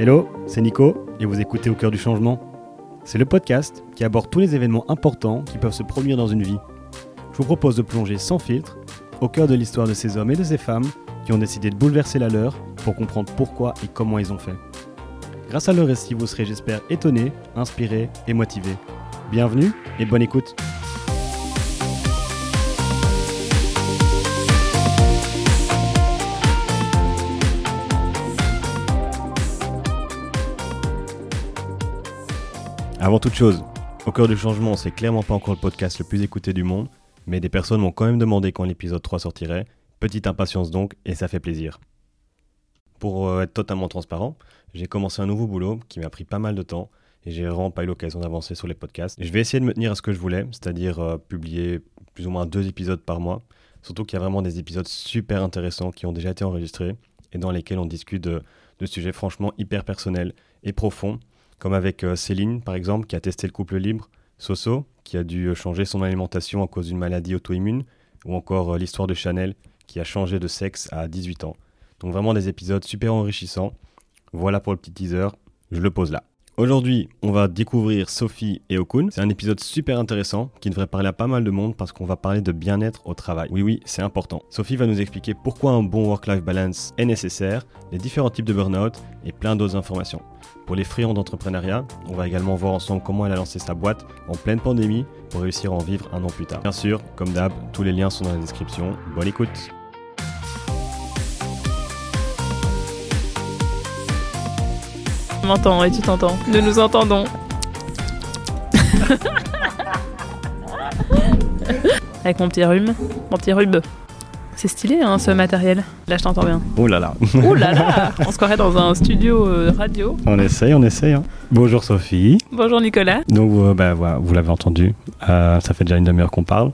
Hello, c'est Nico et vous écoutez Au cœur du changement. C'est le podcast qui aborde tous les événements importants qui peuvent se produire dans une vie. Je vous propose de plonger sans filtre au cœur de l'histoire de ces hommes et de ces femmes qui ont décidé de bouleverser la leur pour comprendre pourquoi et comment ils ont fait. Grâce à leur récit, vous serez, j'espère, étonné, inspiré et motivé. Bienvenue et bonne écoute. Avant toute chose, Au cœur du changement, c'est clairement pas encore le podcast le plus écouté du monde, mais des personnes m'ont quand même demandé quand l'épisode 3 sortirait. Petite impatience donc, et ça fait plaisir. Pour euh, être totalement transparent, j'ai commencé un nouveau boulot qui m'a pris pas mal de temps et j'ai vraiment pas eu l'occasion d'avancer sur les podcasts. Je vais essayer de me tenir à ce que je voulais, c'est-à-dire euh, publier plus ou moins deux épisodes par mois. Surtout qu'il y a vraiment des épisodes super intéressants qui ont déjà été enregistrés et dans lesquels on discute de, de sujets franchement hyper personnels et profonds comme avec euh, Céline par exemple qui a testé le couple libre, Soso qui a dû euh, changer son alimentation à cause d'une maladie auto-immune, ou encore euh, l'histoire de Chanel qui a changé de sexe à 18 ans. Donc vraiment des épisodes super enrichissants. Voilà pour le petit teaser, je le pose là. Aujourd'hui, on va découvrir Sophie et Okun. C'est un épisode super intéressant qui devrait parler à pas mal de monde parce qu'on va parler de bien-être au travail. Oui, oui, c'est important. Sophie va nous expliquer pourquoi un bon work-life balance est nécessaire, les différents types de burn-out et plein d'autres informations. Pour les friands d'entrepreneuriat, on va également voir ensemble comment elle a lancé sa boîte en pleine pandémie pour réussir à en vivre un an plus tard. Bien sûr, comme d'hab, tous les liens sont dans la description. Bonne écoute m'entends et tu t'entends. Nous nous entendons. Avec mon petit rhume. Mon petit rhume. C'est stylé hein, ce matériel. Là je t'entends bien. Oh là là Oh là là On se croirait dans un studio euh, radio. On essaye, on essaye. hein. Bonjour Sophie. Bonjour Nicolas. Donc euh, bah, voilà, vous l'avez entendu, euh, ça fait déjà une demi-heure qu'on parle.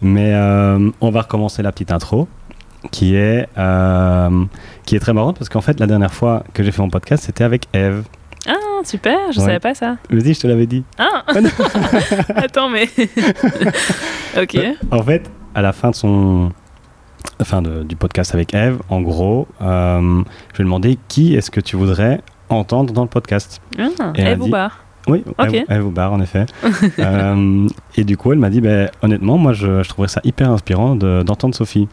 Mais euh, on va recommencer la petite intro qui est, euh, qui est très marrante parce qu'en fait la dernière fois que j'ai fait mon podcast c'était avec Eve. Ah super, je Ouais. savais pas ça. Vas-y, je te l'avais dit. Ah Ah. Attends mais... ok. En fait, à la fin de son, fin de- du podcast avec Eve, en gros, euh, je lui ai demandé qui est-ce que tu voudrais entendre dans le podcast. Ah, Et elle Eve ou dit- bar Oui, Ok. Eve, Eve au bar, en effet. Euh, et du coup, elle m'a dit, ben, honnêtement, moi, je, je trouverais ça hyper inspirant de- d'entendre Sophie.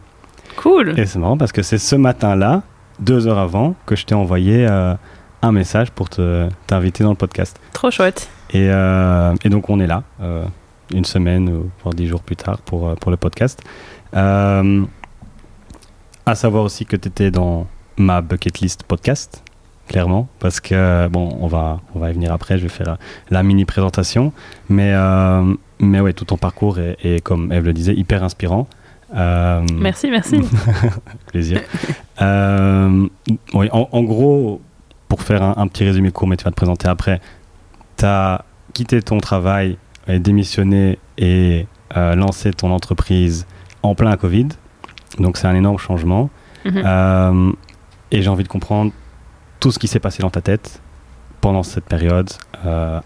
Cool. Et c'est marrant parce que c'est ce matin-là, deux heures avant, que je t'ai envoyé euh, un message pour te- t'inviter dans le podcast. Trop chouette. Et, euh, et donc on est là, euh, une semaine ou voire dix jours plus tard pour, pour le podcast. À savoir aussi que tu étais dans ma bucket list podcast, clairement, parce que, bon, on va, on va y venir après, je vais faire la mini présentation. Mais, mais ouais, tout ton parcours est, est, comme Eve le disait, hyper inspirant. Euh, Merci, merci. plaisir. Euh, oui, en, en gros, pour faire un, un petit résumé court, mais tu vas te présenter après, tu as quitté ton travail, et démissionné et euh, lancé ton entreprise en plein Covid. Donc c'est un énorme changement. Mhm. Et j'ai envie de comprendre tout ce qui s'est passé dans ta tête pendant cette période,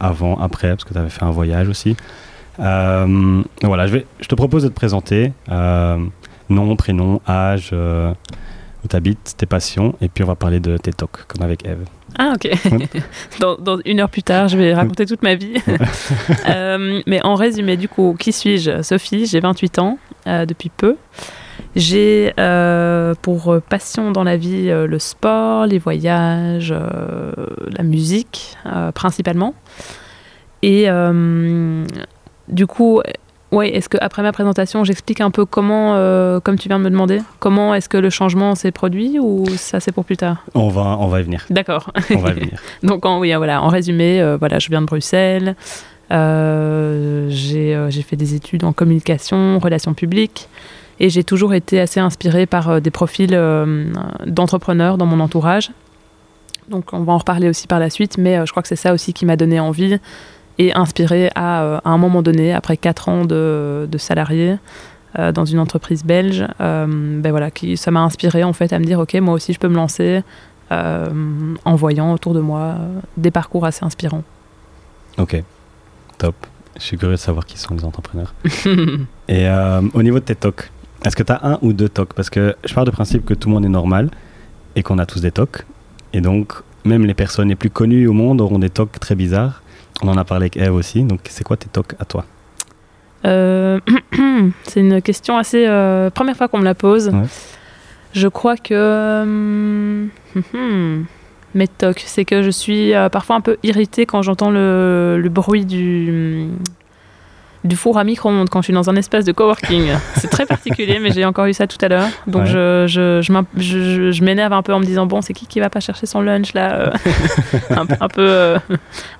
avant, après, parce que tu avais fait un voyage aussi. Euh, voilà, je, vais, je te propose de te présenter. euh, nom, prénom, âge, euh, où tu habites, tes passions, et puis on va parler de tes talks, comme avec Eve. Ah ok. dans, dans une heure plus tard, je vais raconter toute ma vie. Euh, mais en résumé, du coup, qui suis-je? Sophie, j'ai 28 ans depuis peu. J'ai euh, pour passion dans la vie euh, le sport, les voyages, euh, la musique principalement. Et du coup, ouais, est-ce que après ma présentation, j'explique un peu comment, euh, comme tu viens de me demander, comment est-ce que le changement s'est produit ou ça c'est pour plus tard? On va, on va y venir. D'accord. On va y venir. Donc en, oui, voilà, en résumé, euh, voilà, je viens de Bruxelles. Euh, j'ai euh, fait des études en communication, relations publiques, et j'ai toujours été assez inspirée par euh, des profils euh, d'entrepreneurs dans mon entourage. Donc on va en reparler aussi par la suite, mais euh, je crois que c'est ça aussi qui m'a donné envie et inspiré à, euh, à un moment donné, après quatre ans de, de salarié euh, dans une entreprise belge, euh, ben voilà, qui, ça m'a inspiré en fait à me dire ok, moi aussi je peux me lancer euh, en voyant autour de moi des parcours assez inspirants. Ok, top. Je suis curieux de savoir qui sont les entrepreneurs. Et au niveau de tes talks, est-ce que tu as un ou deux talks Parce que je pars du principe que tout le monde est normal et qu'on a tous des talks. Et donc, même les personnes les plus connues au monde auront des tocs très bizarres. On en a parlé avec Eve aussi. Donc, c'est quoi tes tocs à toi Euh, c'est une question assez. euh, première fois qu'on me la pose. Ouais. Je crois que. hum, hum, hum, mes tocs, c'est que je suis euh, parfois un peu irritée quand j'entends le, le bruit du. Du four à micro-ondes quand je suis dans un espace de coworking. C'est très particulier, mais j'ai encore eu ça tout à l'heure. Donc Ouais. je, je, je, je- m'énerve un peu en me disant bon, c'est qui qui va pas chercher son lunch là euh, un, peu- un peu, euh,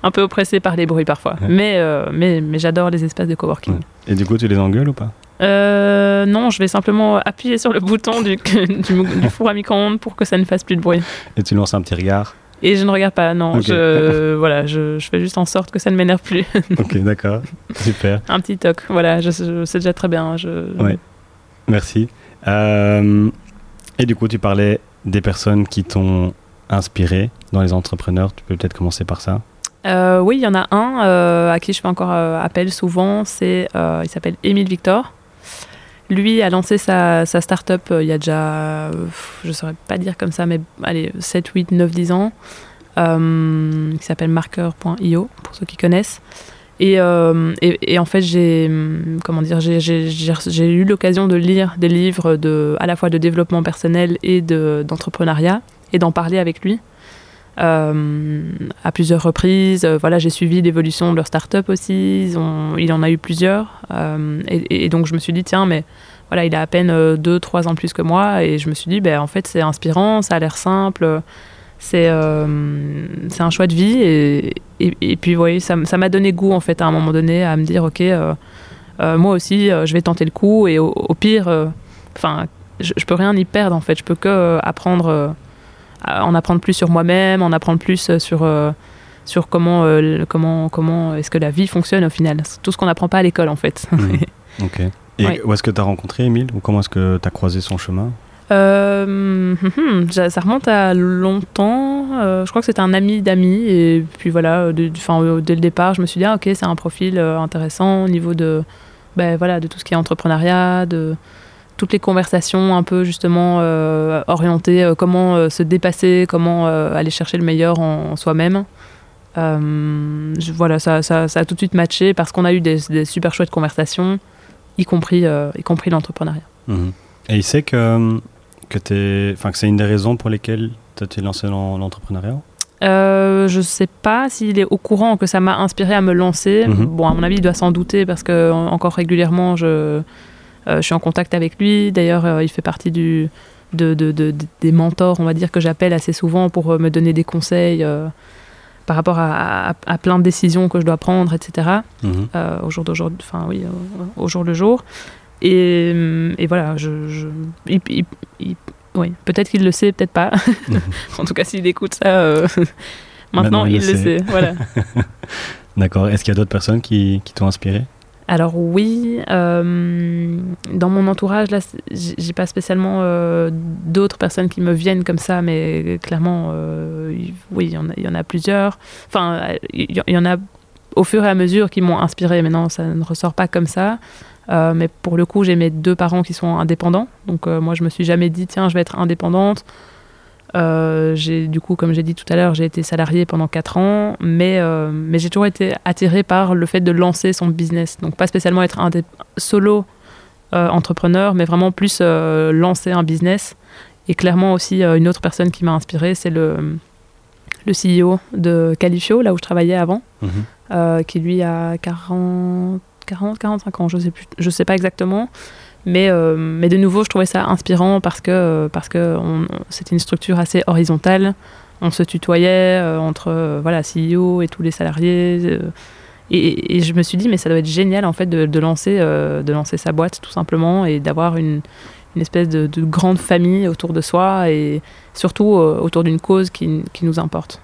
un peu oppressé par les bruits parfois. Ouais. Mais, euh, mais, mais j'adore les espaces de coworking. Ouais. Et du coup, tu les engueules ou pas? Euh, non, je vais simplement appuyer sur le bouton du, du, du four à micro-ondes pour que ça ne fasse plus de bruit. Et tu lances un petit regard Et je ne regarde pas, non. Je, voilà, je, je fais juste en sorte que ça ne m'énerve plus. Ok, d'accord. Super. Un petit toc, voilà, je, je- c'est déjà très bien. Je, Ouais. Merci. Euh, et du coup, tu parlais des personnes qui t'ont inspiré dans les entrepreneurs. Tu peux peut-être commencer par ça. Euh, oui, il y en a un euh, à qui je fais encore appel souvent. C'est, il s'appelle Émile Victor. Lui a lancé sa, start-up euh, il y a déjà, je ne saurais pas dire comme ça, mais allez, 7, 8, 9, 10 ans, euh, qui s'appelle marker.io, pour ceux qui connaissent. Et, euh, et, et en fait, j'ai, comment dire, j'ai, eu l'occasion de lire des livres de, à la fois de développement personnel et de, d'entrepreneuriat et d'en parler avec lui à plusieurs reprises. Euh, voilà, j'ai suivi l'évolution de leur start-up aussi. Il en a eu plusieurs. Euh, et, donc, je me suis dit, tiens, mais voilà, il a à peine 2-3 ans plus que moi. Et je me suis dit, ben, en fait, c'est inspirant, ça a l'air simple. C'est euh, un choix de vie. Et, et, et puis, oui, ça m'a donné goût, en fait, à un moment donné, à me dire, OK, euh, euh, moi aussi, euh, je vais tenter le coup. Et au, pire, euh, enfin, je, je peux rien y perdre, en fait. Je peux que euh, apprendre. En apprendre plus sur moi-même, en apprendre plus euh, sur, euh, sur comment, euh, comment, comment est-ce que la vie fonctionne au final. C'est tout ce qu'on n'apprend pas à l'école en fait. Mhm. Ok. Et Ouais. où est-ce que tu as rencontré Émile Ou comment est-ce que tu as croisé son chemin? Euh, hum, hum, ça remonte à longtemps. Euh, je crois que c'était un ami d'amis. Et puis voilà, de- dès le départ, je me suis dit, ah, ok, c'est un profil euh, intéressant au niveau de, ben, voilà, de tout ce qui est entrepreneuriat, de toutes les conversations un peu justement euh, orientées, euh, comment euh, se dépasser, comment aller chercher le meilleur en, en soi-même. Je- voilà, ça, ça, ça a tout de suite matché parce qu'on a eu des, des super chouettes conversations, y compris, y compris l'entrepreneuriat. Mhm. Et il sait que, que, enfin, que c'est une des raisons pour lesquelles tu t'es lancé dans l'entrepreneuriat? Euh, je sais pas s'il est au courant que ça m'a inspiré à me lancer. Mhm. Bon, à mon avis, il doit s'en douter parce que en- encore régulièrement, je, je suis en contact avec lui. D'ailleurs, euh, il fait partie du, de, de- de- de- des mentors, on va dire, que j'appelle assez souvent pour euh, me donner des conseils euh, par rapport à, à- à plein de décisions que je dois prendre, etc. Mhm. euh, au jour d'aujourd'hui, enfin oui, au, au jour le jour. Et, et voilà, je, je- il- il- il- oui, peut-être qu'il le sait, peut-être pas. en tout cas, s'il écoute ça, euh, Maintenant, maintenant, il le le sait. sait. Voilà. D'accord. Est-ce qu'il y a d'autres personnes qui, qui t'ont inspiré? Alors oui, euh, dans mon entourage, là, j'ai pas spécialement euh, d'autres personnes qui me viennent comme ça, mais clairement, euh, oui, il y, en a- plusieurs. Enfin, il y, en a au fur et à mesure qui m'ont inspiré. Mais non, ça ne ressort pas comme ça. Mais pour le coup, j'ai mes deux parents qui sont indépendants. Donc moi, je me suis jamais dit, tiens, je vais être indépendante. Euh, j'ai du coup, comme j'ai dit tout à l'heure, j'ai été salariée pendant 4 ans, mais, euh, mais j'ai toujours été attirée par le fait de lancer son business. Donc pas spécialement être un solo euh, entrepreneur, mais vraiment plus lancer un business. Et clairement aussi, une autre personne qui m'a inspirée, c'est le, le CEO de Califio, là où je travaillais avant, Mhm. qui lui a 40, 40 45 ans, je sais, plus, je sais pas exactement. Mais, euh, mais de nouveau, je trouvais ça inspirant parce que euh, parce que c'était une structure assez horizontale. On se tutoyait euh, entre voilà CEO et tous les salariés. et, et je me suis dit, mais ça doit être génial en fait de, de lancer, euh, de lancer sa boîte tout simplement et d'avoir une, une espèce de, de grande famille autour de soi et surtout euh, autour d'une cause qui, qui nous importe.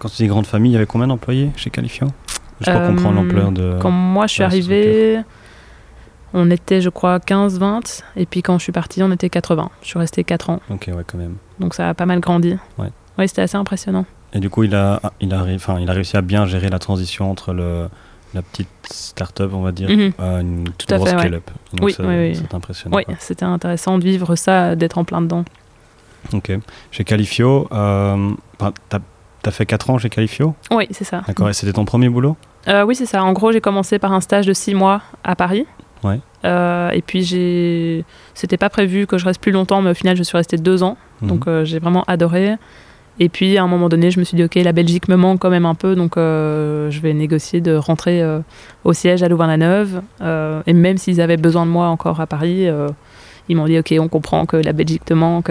Quand tu dis grande famille, il y avait combien d'employés chez Qualifiant Juste pour Euh, comprendre l'ampleur de. Quand moi je suis arrivée, on était je crois 15-20 et puis quand je suis partie on était 80. Je suis restée 4 ans Ok, ouais, quand même. donc ça a pas mal grandi. Ouais. Oui, c'était assez impressionnant. Et du coup, il a, il a, enfin, il a réussi à bien gérer la transition entre le, la petite start-up, on va dire, Mhm. à une Tout à grosse ouais. scale-up. Donc Oui, oui, oui. C'est impressionnant. Oui, c'était intéressant de vivre ça, d'être en plein dedans. Ok. Chez Qualifio, euh, t'as as fait 4 ans chez Califio? Oui, c'est ça. D'accord, et c'était ton premier boulot? Euh, Oui, c'est ça. En gros, j'ai commencé par un stage de 6 mois à Paris. Ouais. Euh, et puis, j'ai... c'était pas prévu que je reste plus longtemps, mais au final, je suis restée 2 ans. Mhm. Donc, euh, j'ai vraiment adoré. Et puis, à un moment donné, je me suis dit, OK, la Belgique me manque quand même un peu, donc euh, je vais négocier de rentrer au siège à Louvain-la-Neuve. Et même s'ils avaient besoin de moi encore à Paris, ils m'ont dit, OK, on comprend que la Belgique te manque,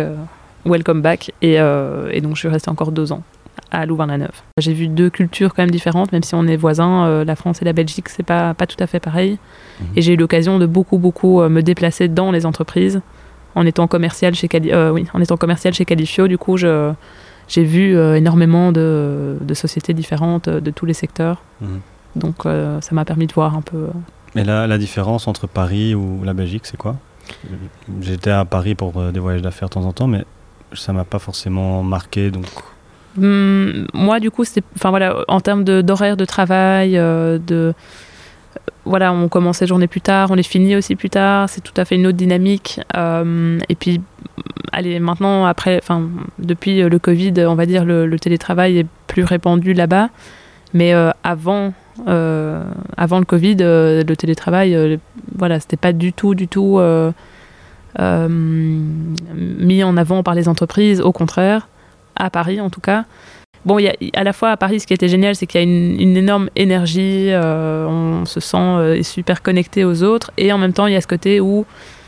welcome back. Et, et donc, je suis restée encore deux ans à Louvain-la-Neuve. J'ai vu deux cultures quand même différentes, même si on est voisins, euh, la France et la Belgique, c'est pas, pas tout à fait pareil. Mhm. Et j'ai eu l'occasion de beaucoup, beaucoup euh, me déplacer dans les entreprises en étant commercial chez, Cali- euh, oui, en étant commercial chez Califio. Du coup, je j'ai vu euh, énormément de, de sociétés différentes de tous les secteurs. Mhm. Donc ça m'a permis de voir un peu. Mais là, la différence entre Paris ou la Belgique, c'est quoi? J'étais à Paris pour des voyages d'affaires de temps en temps, mais ça m'a pas forcément marqué. Donc, Hum, moi, du coup, c'est, enfin voilà, en termes de, d'horaire de travail, euh, de voilà, on commence les journées plus tard, on les finit aussi plus tard. C'est tout à fait une autre dynamique. Euh, et puis, allez, maintenant, après, enfin, depuis euh, le Covid, on va dire le, télétravail est plus répandu là-bas. Mais euh, avant, euh, avant le Covid, euh, le télétravail, euh, voilà, c'était pas du tout, du tout euh, euh, mis en avant par les entreprises. Au contraire, à Paris en tout cas. Bon, y a, à la fois à Paris, ce qui était génial, c'est qu'il y a une, énorme énergie, euh, on se sent euh, super connecté aux autres, et en même temps, il y a ce côté où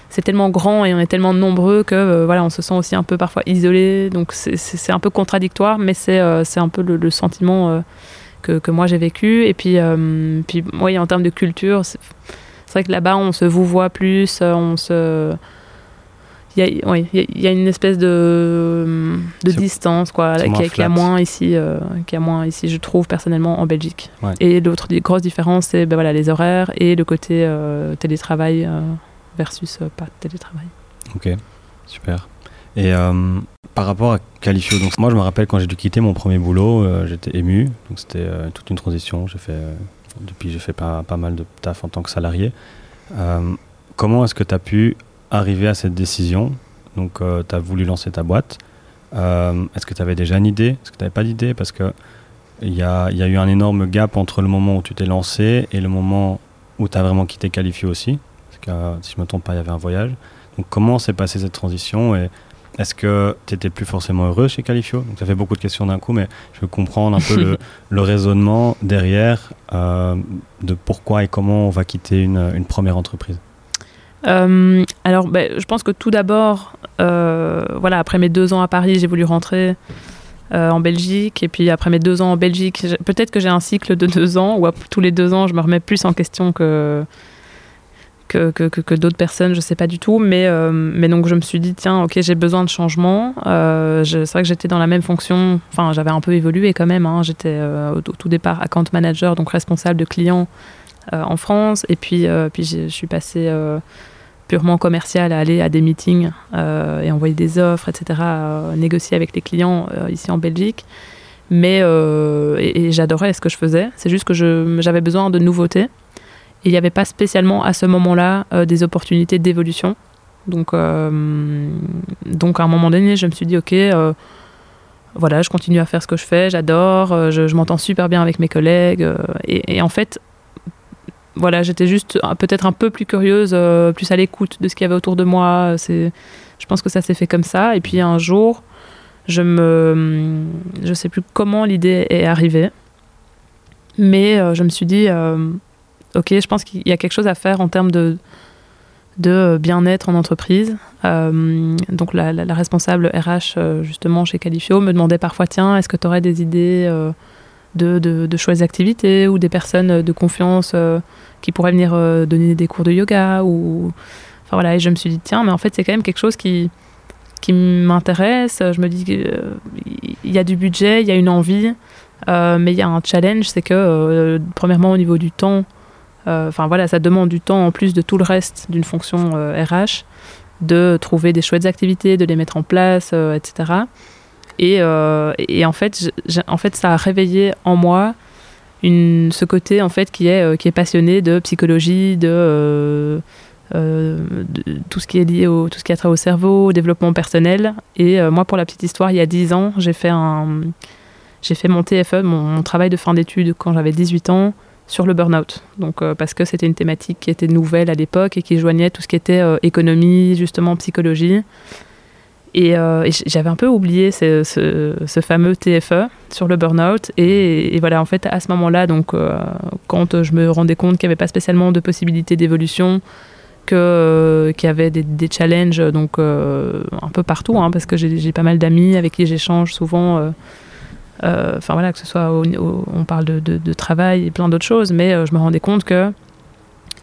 c'est tellement grand et on est tellement nombreux que euh, voilà, on se sent aussi un peu parfois isolé. Donc c'est- un peu contradictoire, mais c'est euh, un peu le, sentiment que, que moi j'ai vécu. Et puis, puis oui, en termes de culture, c'est vrai que là-bas, on se vous voit plus, on se il y, il y y a une espèce de, de distance quoi, qui, qui a moins ici, euh, qui a moins ici, je trouve personnellement en Belgique. Ouais. Et l'autre grosse différence, c'est ben voilà, les horaires et le côté euh, télétravail euh, versus pas télétravail. ok, super. Et par rapport à Califio, donc moi je me rappelle quand j'ai dû quitter mon premier boulot, j'étais ému. Donc c'était toute une transition. J'ai fait, depuis j'ai fait pas, pas mal de taf en tant que salarié. Comment est-ce que tu as pu arriver à cette décision Donc tu as voulu lancer ta boîte. Euh, est-ce que tu avais déjà une idée? Est-ce que tu n'avais pas d'idée? Parce que il y a, y a eu un énorme gap entre le moment où tu t'es lancé et le moment où tu as vraiment quitté Califio aussi. Parce que euh, si je me trompe pas, il y avait un voyage. Donc comment s'est passée cette transition et est-ce que tu étais plus forcément heureux chez Califio Donc ça fait beaucoup de questions d'un coup, mais je veux comprendre un peu le, le raisonnement derrière euh, de pourquoi et comment on va quitter une, une première entreprise. Euh, alors, ben, je pense que tout d'abord, euh, voilà, après mes deux ans à Paris, j'ai voulu rentrer euh, en Belgique. Et puis après mes deux ans en Belgique, peut-être que j'ai un cycle de deux ans où tous les deux ans, je me remets plus en question que que, que, que- d'autres personnes, je sais pas du tout. Mais, mais donc je me suis dit, tiens, ok, j'ai besoin de changement. C'est vrai que j'étais dans la même fonction. Enfin, j'avais un peu évolué quand même. hein. J'étais au, tout départ account manager, donc responsable de clients en France. Et puis, puis je suis passée purement commercial à aller à des meetings euh, et envoyer des offres, etc., à négocier avec les clients euh, ici en Belgique. Mais euh, j'adorais ce que je faisais. C'est juste que j'avais besoin de nouveautés. Et il n'y avait pas spécialement à ce moment-là euh, des opportunités d'évolution. Donc, euh, donc à un moment donné, je me suis dit, ok, euh, voilà, je continue à faire ce que je fais, j'adore, euh, je, m'entends super bien avec mes collègues. euh, et, et en fait, voilà, j'étais juste peut-être un peu plus curieuse, euh, plus à l'écoute de ce qu'il y avait autour de moi. C'est, je pense que ça s'est fait comme ça. Et puis un jour, je me, je sais plus comment l'idée est arrivée, mais euh, je me suis dit, euh, ok, je pense qu'il y a quelque chose à faire en termes de de bien-être en entreprise. Donc la, la- responsable RH justement chez Califio me demandait parfois, tiens, est-ce que tu aurais des idées de, de, chouettes activités ou des personnes de confiance euh, qui pourraient venir euh, donner des cours de yoga ou enfin voilà. Et je me suis dit tiens mais en fait c'est quand même quelque chose qui qui m'intéresse. Je me dis qu'il y a du budget il y a une envie euh, mais il y a un challenge c'est que euh, premièrement au niveau du temps euh, enfin voilà ça demande du temps en plus de tout le reste d'une fonction euh, RH de trouver des chouettes activités de les mettre en place euh, etc et, euh, et en fait en fait ça a réveillé en moi ce côté en fait qui est, euh, qui est passionné de psychologie, de, euh, de tout ce qui est lié au tout ce qui a trait au cerveau, au développement personnel. Et moi, pour la petite histoire, il y a 10 ans, j'ai fait mon TFE, mon, travail de fin d'études quand j'avais 18 ans sur le burn-out. Parce que c'était une thématique qui était nouvelle à l'époque et qui joignait tout ce qui était économie, justement psychologie. Et, euh, et j'avais un peu oublié ce, ce- ce fameux TFE sur le burn-out. Et, et voilà, en fait, à ce moment-là, donc, euh, quand je me rendais compte qu'il n'y avait pas spécialement de possibilité d'évolution, que, euh, qu'il y avait des, des challenges donc, un peu partout, hein, parce que j'ai, j'ai pas mal d'amis avec qui j'échange souvent. Enfin voilà, que ce soit au- au- on parle de, de- de travail et plein d'autres choses, mais je me rendais compte que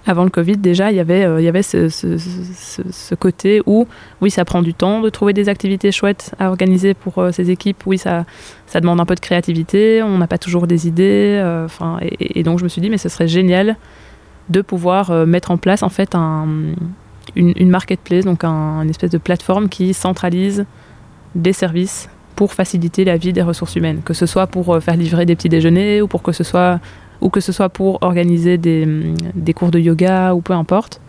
avant le Covid déjà, il y avait, euh, il y avait ce, côté où oui, ça prend du temps de trouver des activités chouettes à organiser pour euh, ces équipes. Oui, ça, demande un peu de créativité, on n'a pas toujours des idées. euh, et, donc je me suis dit, mais ce serait génial de pouvoir mettre en place en fait un, une, marketplace, donc un- une espèce de plateforme qui centralise des services pour faciliter la vie des ressources humaines, que ce soit pour faire livrer des petits déjeuners ou pour que ce soit ou que ce soit pour organiser des, hum, des cours de yoga ou peu importe.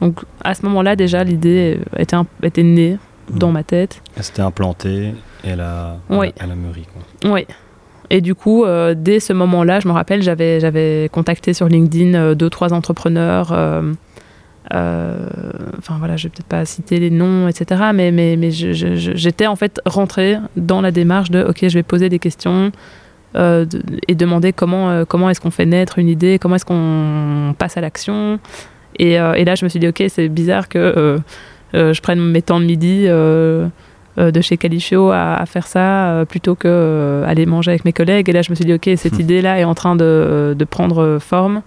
Donc à ce moment-là déjà l'idée était, était née dans Mhm. ma tête. Elle s'était implantée et elle a, Oui. elle a mûri. Quoi. Oui. Et du coup, euh, dès ce moment-là, je me rappelle, j'avais, j'avais contacté sur LinkedIn euh, deux, trois entrepreneurs. euh, Enfin voilà, je vais peut-être pas citer les noms, etc. Mais, mais, mais j'étais en fait rentrée dans la démarche de OK, je vais poser des questions euh, de- et demander comment, euh, comment est-ce qu'on fait naître une idée, comment est-ce qu'on passe à l'action. Et, euh, et là, je me suis dit OK, c'est bizarre que je prenne mes temps de midi. de chez Califio à, à faire ça plutôt que aller manger avec mes collègues. Et là, je me suis dit, ok, cette Hmm. idée-là est en train de, de prendre forme.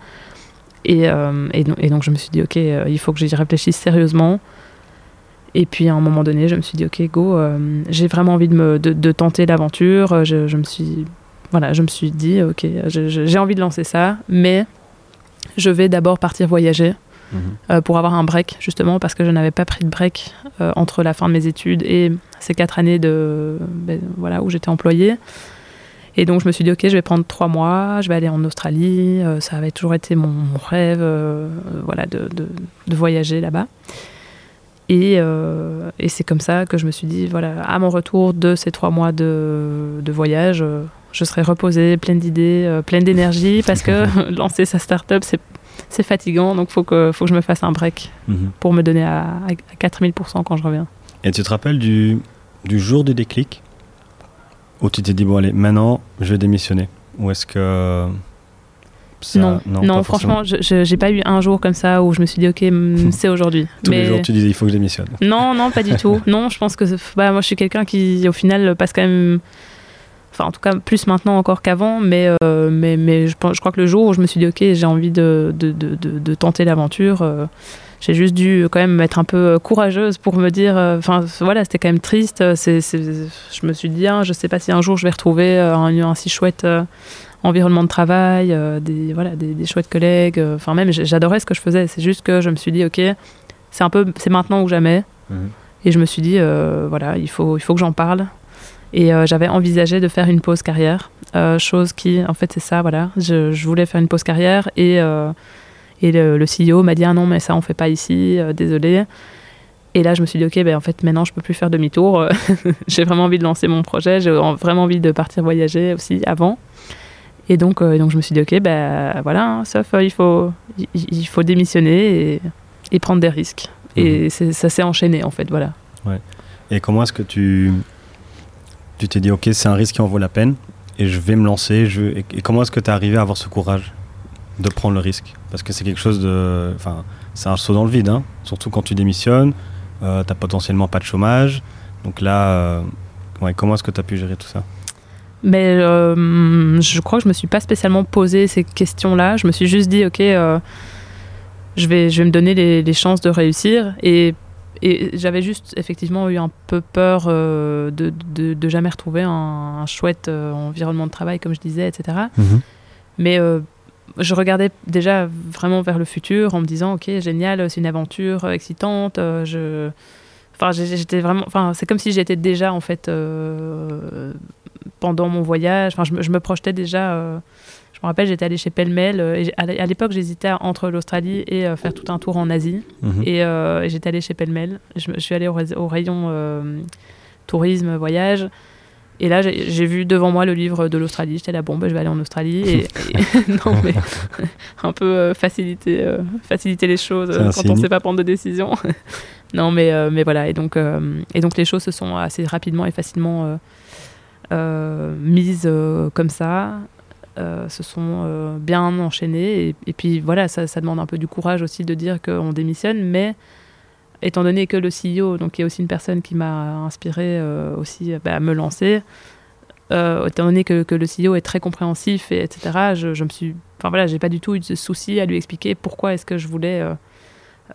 Et, et, donc- et donc, je me suis dit, ok, il faut que j'y réfléchisse sérieusement. Et puis, à un moment donné, je me suis dit, ok, go, euh, j'ai vraiment envie de, me, de, de tenter l'aventure. Je, je me suis, voilà, je me suis dit, ok, j'ai envie de lancer ça, mais je vais d'abord partir voyager Mhm. euh, pour avoir un break, justement, parce que je n'avais pas pris de break euh, entre la fin de mes études et ces quatre années de, ben, voilà, où j'étais employée. Et donc, je me suis dit, OK, je vais prendre trois mois, je vais aller en Australie. euh, ça avait toujours été mon, mon rêve voilà, de, de- de voyager là-bas. Et, et c'est comme ça que je me suis dit, voilà, à mon retour de ces trois mois de, de voyage, je serai reposée, pleine d'idées, euh, pleine d'énergie, parce que lancer sa start-up, c'est c'est fatigant, donc il faut que, faut que je me fasse un break Mhm. pour me donner à, à 4000% quand je reviens. Et tu te rappelles du, du jour du déclic où tu t'es dit, bon allez, maintenant je vais démissionner? Ou est-ce que... ça- non, non, pas franchement, je n'ai pas eu un jour comme ça où je me suis dit, ok, c'est aujourd'hui. Tous les jours tu disais, il faut que je démissionne. Non, non, pas du tout. Non, je pense que bah, moi, je suis quelqu'un qui, au final, passe quand même. Enfin, en tout cas, plus maintenant encore qu'avant, mais, euh, mais, mais je, je crois que le jour où je me suis dit, ok, j'ai envie de, de, de, de- tenter l'aventure, euh, j'ai juste dû quand même être un peu courageuse pour me dire. euh, Enfin, voilà, c'était quand même triste. C'est- je me suis dit, ah, je sais pas si un jour je vais retrouver euh, un, un si chouette. euh, environnement de travail, euh, des, voilà, des, des chouettes collègues. euh, Enfin, même, j'adorais ce que je faisais. C'est juste que je me suis dit, OK, c'est un peu, c'est maintenant ou jamais. Mhm. Et je me suis dit, euh, voilà, il faut, il faut que j'en parle. Et euh, j'avais envisagé de faire une pause carrière, euh, chose qui, en fait, c'est ça, voilà. Je, je voulais faire une pause carrière et, euh, et le, le CEO m'a dit, ah non, mais ça, on fait pas ici, désolé. Et là, je me suis dit, ok, ben, en fait, maintenant, je peux plus faire demi-tour. j'ai vraiment envie de lancer mon projet, j'ai en- vraiment envie de partir voyager aussi avant. Et donc, donc je me suis dit, ok, ben voilà, hein, sauf il, faut, il, il faut démissionner et, et prendre des risques. Et c'est- ça s'est enchaîné, en fait, voilà. Et comment est-ce que tu tu t'es dit, ok, c'est un risque qui en vaut la peine et je vais me lancer je... Et, comment est-ce que tu es arrivé à avoir ce courage de prendre le risque? Parce que c'est quelque chose de... Enfin, c'est un saut dans le vide, hein. surtout quand tu démissionnes, euh, tu potentiellement pas de chômage. Donc là, euh, comment est-ce que tu as pu gérer tout ça? Mais euh, je crois que je me suis pas spécialement posé ces questions-là. Je me suis juste dit, ok, euh, je, vais, je vais me donner les, les chances de réussir. Et, et j'avais juste effectivement eu un peu peur euh, de, de, de jamais retrouver un, un chouette euh, environnement de travail, comme je disais, etc. Mais euh, je regardais déjà vraiment vers le futur en me disant, ok, génial, c'est une aventure excitante. je... Enfin, j'étais vraiment. Enfin, c'est comme si j'étais déjà en fait pendant mon voyage. Enfin, je me projetais déjà. Je me rappelle, j'étais allée chez Pellemel. euh, et à l'é- à l'époque, j'hésitais entre l'Australie et euh, faire tout un tour en Asie. Mhm. Et, euh, et j'étais allée chez Pellemel. Je, je suis allée au, rayon tourisme, voyage. Et là, j'ai vu devant moi le livre de l'Australie. J'étais là, bon, ben, je vais aller en Australie. Et, non, mais un peu euh, faciliter, euh, faciliter les choses quand on ne sait pas prendre de décision. non, mais, mais voilà. Et donc, et donc, les choses se sont assez rapidement et facilement mises comme ça. Se sont bien enchaînées. Et, puis voilà, ça, ça, demande un peu du courage aussi de dire qu'on démissionne. Mais étant donné que le CEO, donc qui est aussi une personne qui m'a inspiré euh, aussi bah, à me lancer, euh, étant donné que, le CEO est très compréhensif, et, etc., je, je, me suis, enfin voilà, j'ai pas du tout eu de souci à lui expliquer pourquoi est-ce que je voulais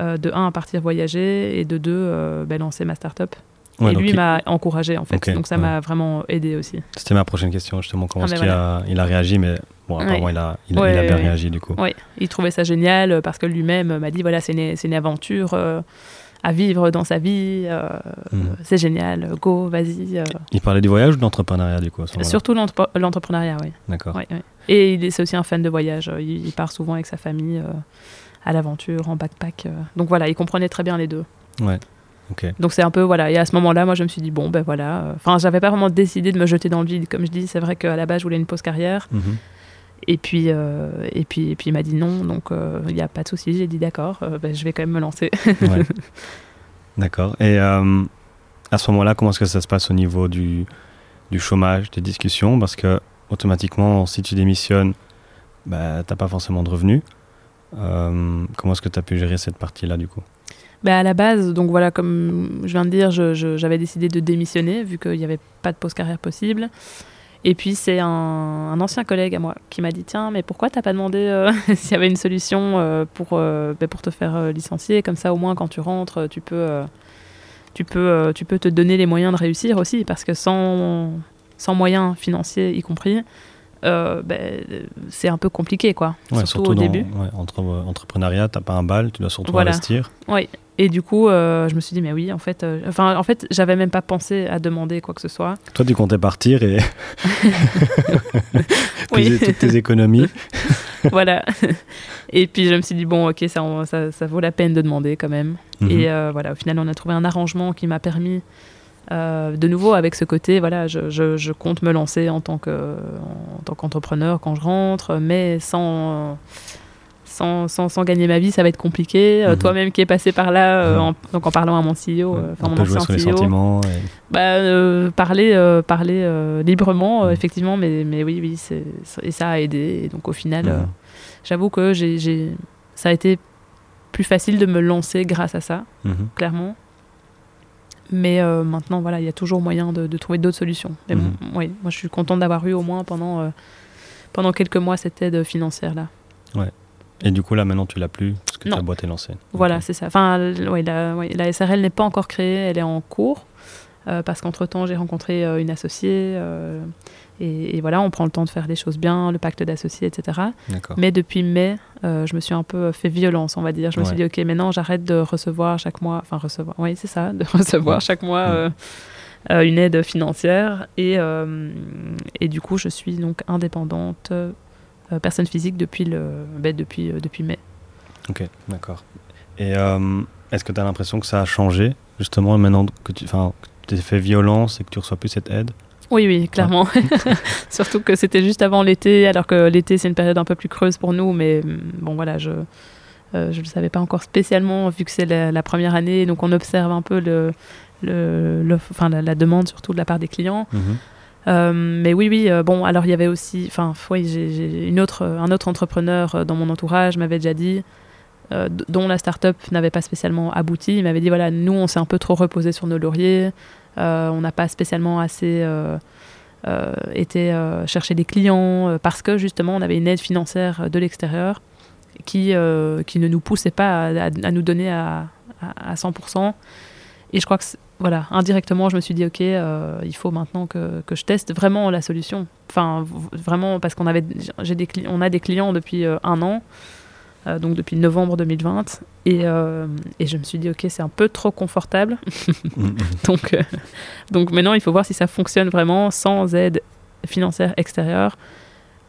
euh, de un partir voyager et de deux bah, lancer ma start-up. Et lui m'a encouragé en fait, donc ça m'a vraiment aidé aussi. C'était ma prochaine question justement, comment ah, est-ce qu'il a, il a réagi, mais bon, apparemment il, a, il, a bien réagi du coup. Oui, il trouvait ça génial parce que lui-même m'a dit voilà, c'est une, une, aventure à vivre dans sa vie. Euh, hmm. C'est génial, go, vas-y. Euh. Il parlait du voyage ou de l'entrepreneuriat du coup Surtout l'entrepreneuriat, oui. D'accord. Et il c'est aussi un fan de voyage. Il, part souvent avec sa famille euh, à l'aventure, en backpack. Donc voilà, il comprenait très bien les deux. Ouais. Donc c'est un peu voilà et à ce moment-là moi je me suis dit bon ben voilà enfin j'avais pas vraiment décidé de me jeter dans le vide comme je dis c'est vrai qu'à la base je voulais une pause carrière mhm. Et puis, euh, et puis, et puis il m'a dit non, donc euh, il n'y a pas de souci. J'ai dit d'accord, euh, ben, je vais quand même me lancer. D'accord. Et à ce moment-là, comment est-ce que ça se passe au niveau du, du chômage, des discussions? Parce que automatiquement, si tu démissionnes, bah, tu n'as pas forcément de revenus. comment est-ce que tu as pu gérer cette partie-là du coup? Bah à la base, donc voilà, comme je viens de dire, j'avais décidé de démissionner vu qu'il n'y avait pas de pause carrière possible. Et puis c'est un, ancien collègue à moi qui m'a dit tiens mais pourquoi t'as pas demandé euh, s'il y avait une solution euh, pour, euh, ben, pour te faire licencier? Comme ça au moins quand tu rentres tu peux tu peux tu peux te donner les moyens de réussir aussi parce que sans sans moyens financiers y compris ben, c'est un peu compliqué quoi. Surtout, au début. ouais, entre entrepreneuriat t'as pas un bal tu dois surtout investir. Oui et du coup, euh, je me suis dit, mais oui, en fait, euh, enfin, en fait, j'avais même pas pensé à demander quoi que ce soit. Toi, tu comptais partir et oui. toutes tes économies. voilà. Et puis, je me suis dit, bon, ok, ça, ça, ça vaut la peine de demander quand même. Mhm. Et euh, voilà, au final, on a trouvé un arrangement qui m'a permis, de nouveau, avec ce côté, voilà, je, je, je compte me lancer en tant qu'entrepreneur quand je rentre, mais sans sans, sans, gagner ma vie, ça va être compliqué. Euh, mhm. Toi-même qui es passé par là, euh, en, donc en parlant à mon CEO, euh, enfin mon ancien CEO, sentiments bah, parler, parler librement, mhm. effectivement, mais, mais oui, oui, c'est, et ça a aidé. Et donc au final, mhm. j'avoue que j'ai, ça a été plus facile de me lancer grâce à ça, clairement. Mais maintenant, voilà, il y a toujours moyen de, trouver d'autres solutions. Mais oui, moi, je suis contente d'avoir eu au moins pendant, pendant quelques mois cette aide financière là. Ouais. Et du coup, là, maintenant, tu l'as plus parce que ta boîte est lancée. Voilà, c'est ça. Enfin, ouais, la, la, SRL n'est pas encore créée, elle est en cours. Euh, parce qu'entre-temps, j'ai rencontré euh, une associée. Euh, et, voilà, on prend le temps de faire les choses bien, le pacte d'associés, etc. Mais depuis mai, je me suis un peu fait violence, on va dire. Je me suis dit, OK, maintenant, j'arrête de recevoir chaque mois, enfin, recevoir, oui, c'est ça, de recevoir chaque mois une aide financière. Et, et du coup, je suis donc indépendante personne physique depuis, le, ben, depuis, euh, depuis mai. Ok, d'accord. Et euh, est-ce que tu as l'impression que ça a changé, justement, maintenant que tu t'es fait violence et que tu reçois plus cette aide? Oui, oui, clairement. Surtout que c'était juste avant l'été, alors que l'été, c'est une période un peu plus creuse pour nous. Mais mm, bon, voilà, je ne le savais pas encore spécialement, vu que c'est la, première année. Donc, on observe un peu le, le, enfin, la, demande, surtout de la part des clients. Mhm. Euh, mais oui, oui, euh, bon, alors il y avait aussi, enfin, oui, une autre, un autre entrepreneur euh, dans mon entourage m'avait déjà dit, dont la start-up n'avait pas spécialement abouti, il m'avait dit voilà, nous on s'est un peu trop reposé sur nos lauriers, on n'a pas spécialement assez été chercher des clients parce que justement on avait une aide financière de l'extérieur qui, qui ne nous poussait pas à, nous donner à, à, à 100%. Et je crois que voilà, indirectement, je me suis dit, ok, euh, il faut maintenant que, que, je teste vraiment la solution. Enfin, vraiment, parce qu'on avait, j'ai des on a des clients depuis euh, un an, euh, donc depuis novembre 2020, et, et, je me suis dit, ok, c'est un peu trop confortable. donc, donc maintenant, il faut voir si ça fonctionne vraiment sans aide financière extérieure.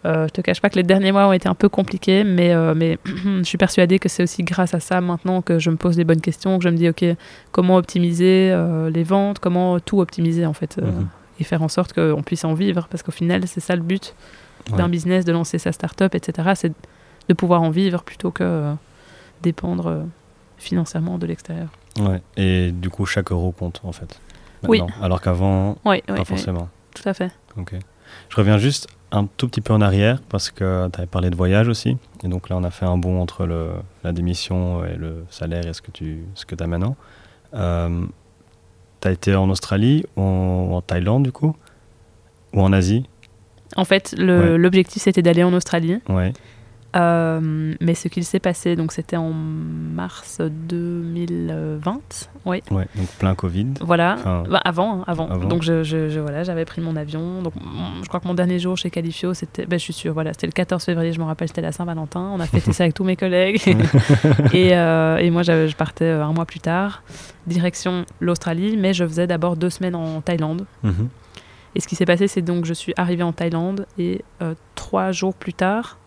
Euh, je te cache pas que les derniers mois ont été un peu compliqués, mais, euh, mais je suis persuadée que c'est aussi grâce à ça maintenant que je me pose les bonnes questions, que je me dis, OK, comment optimiser euh, les ventes, comment tout optimiser en fait. Mhm. et faire en sorte qu'on puisse en vivre. Parce qu'au final, c'est ça le but d'un business, de lancer sa start-up, etc. C'est de pouvoir en vivre plutôt que euh, dépendre euh, financièrement de l'extérieur. Ouais, et du coup, chaque euro compte en fait. Oui. Alors qu'avant, oui, pas forcément. tout à fait. Ok. Je reviens juste un tout petit peu en arrière parce que tu avais parlé de voyage aussi. Et donc là, on a fait un bond entre le, la démission et le salaire et ce que tu ce que as maintenant. Euh, tu as été en Australie ou en, Thaïlande du coup? Ou en Asie? En fait, l'objectif c'était d'aller en Australie. Ouais. Euh, mais ce qu'il s'est passé, donc c'était en mars 2020, oui. Ouais, donc plein Covid. Voilà, bah, avant, hein, avant, Donc je, je, voilà, j'avais pris mon avion. Donc je crois que mon dernier jour chez Califio, c'était, ben, je suis sûre, voilà, c'était le 14 février. Je me rappelle, c'était la Saint-Valentin. On a fêté ça avec tous mes collègues. et, euh, et, moi, je partais euh, un mois plus tard, direction l'Australie, mais je faisais d'abord deux semaines en Thaïlande. Mhm. Et ce qui s'est passé, c'est donc je suis arrivée en Thaïlande et trois jours plus tard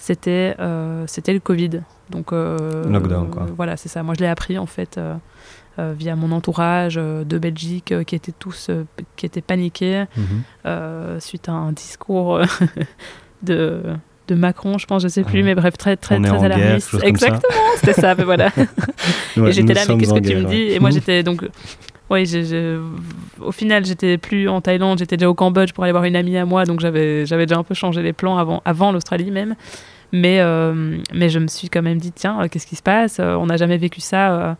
c'était euh, c'était le Covid. Donc, euh, Lockdown, quoi. voilà, c'est ça. Moi, je l'ai appris, en fait, euh, via mon entourage de Belgique, qui étaient tous qui étaient paniqués mhm. suite à un discours de de Macron, je pense, je sais plus, mais bref, très très très alarmiste. Exactement, c'était ça, mais voilà. et j'étais là, mais qu'est-ce que tu me dis? Et moi, j'étais donc oui, au final, j'étais plus en Thaïlande, j'étais déjà au Cambodge pour aller voir une amie à moi, donc j'avais déjà un peu changé les plans avant, avant l'Australie même. Mais, euh, mais je me suis quand même dit, tiens, euh, qu'est-ce qui se passe? On n'a jamais vécu ça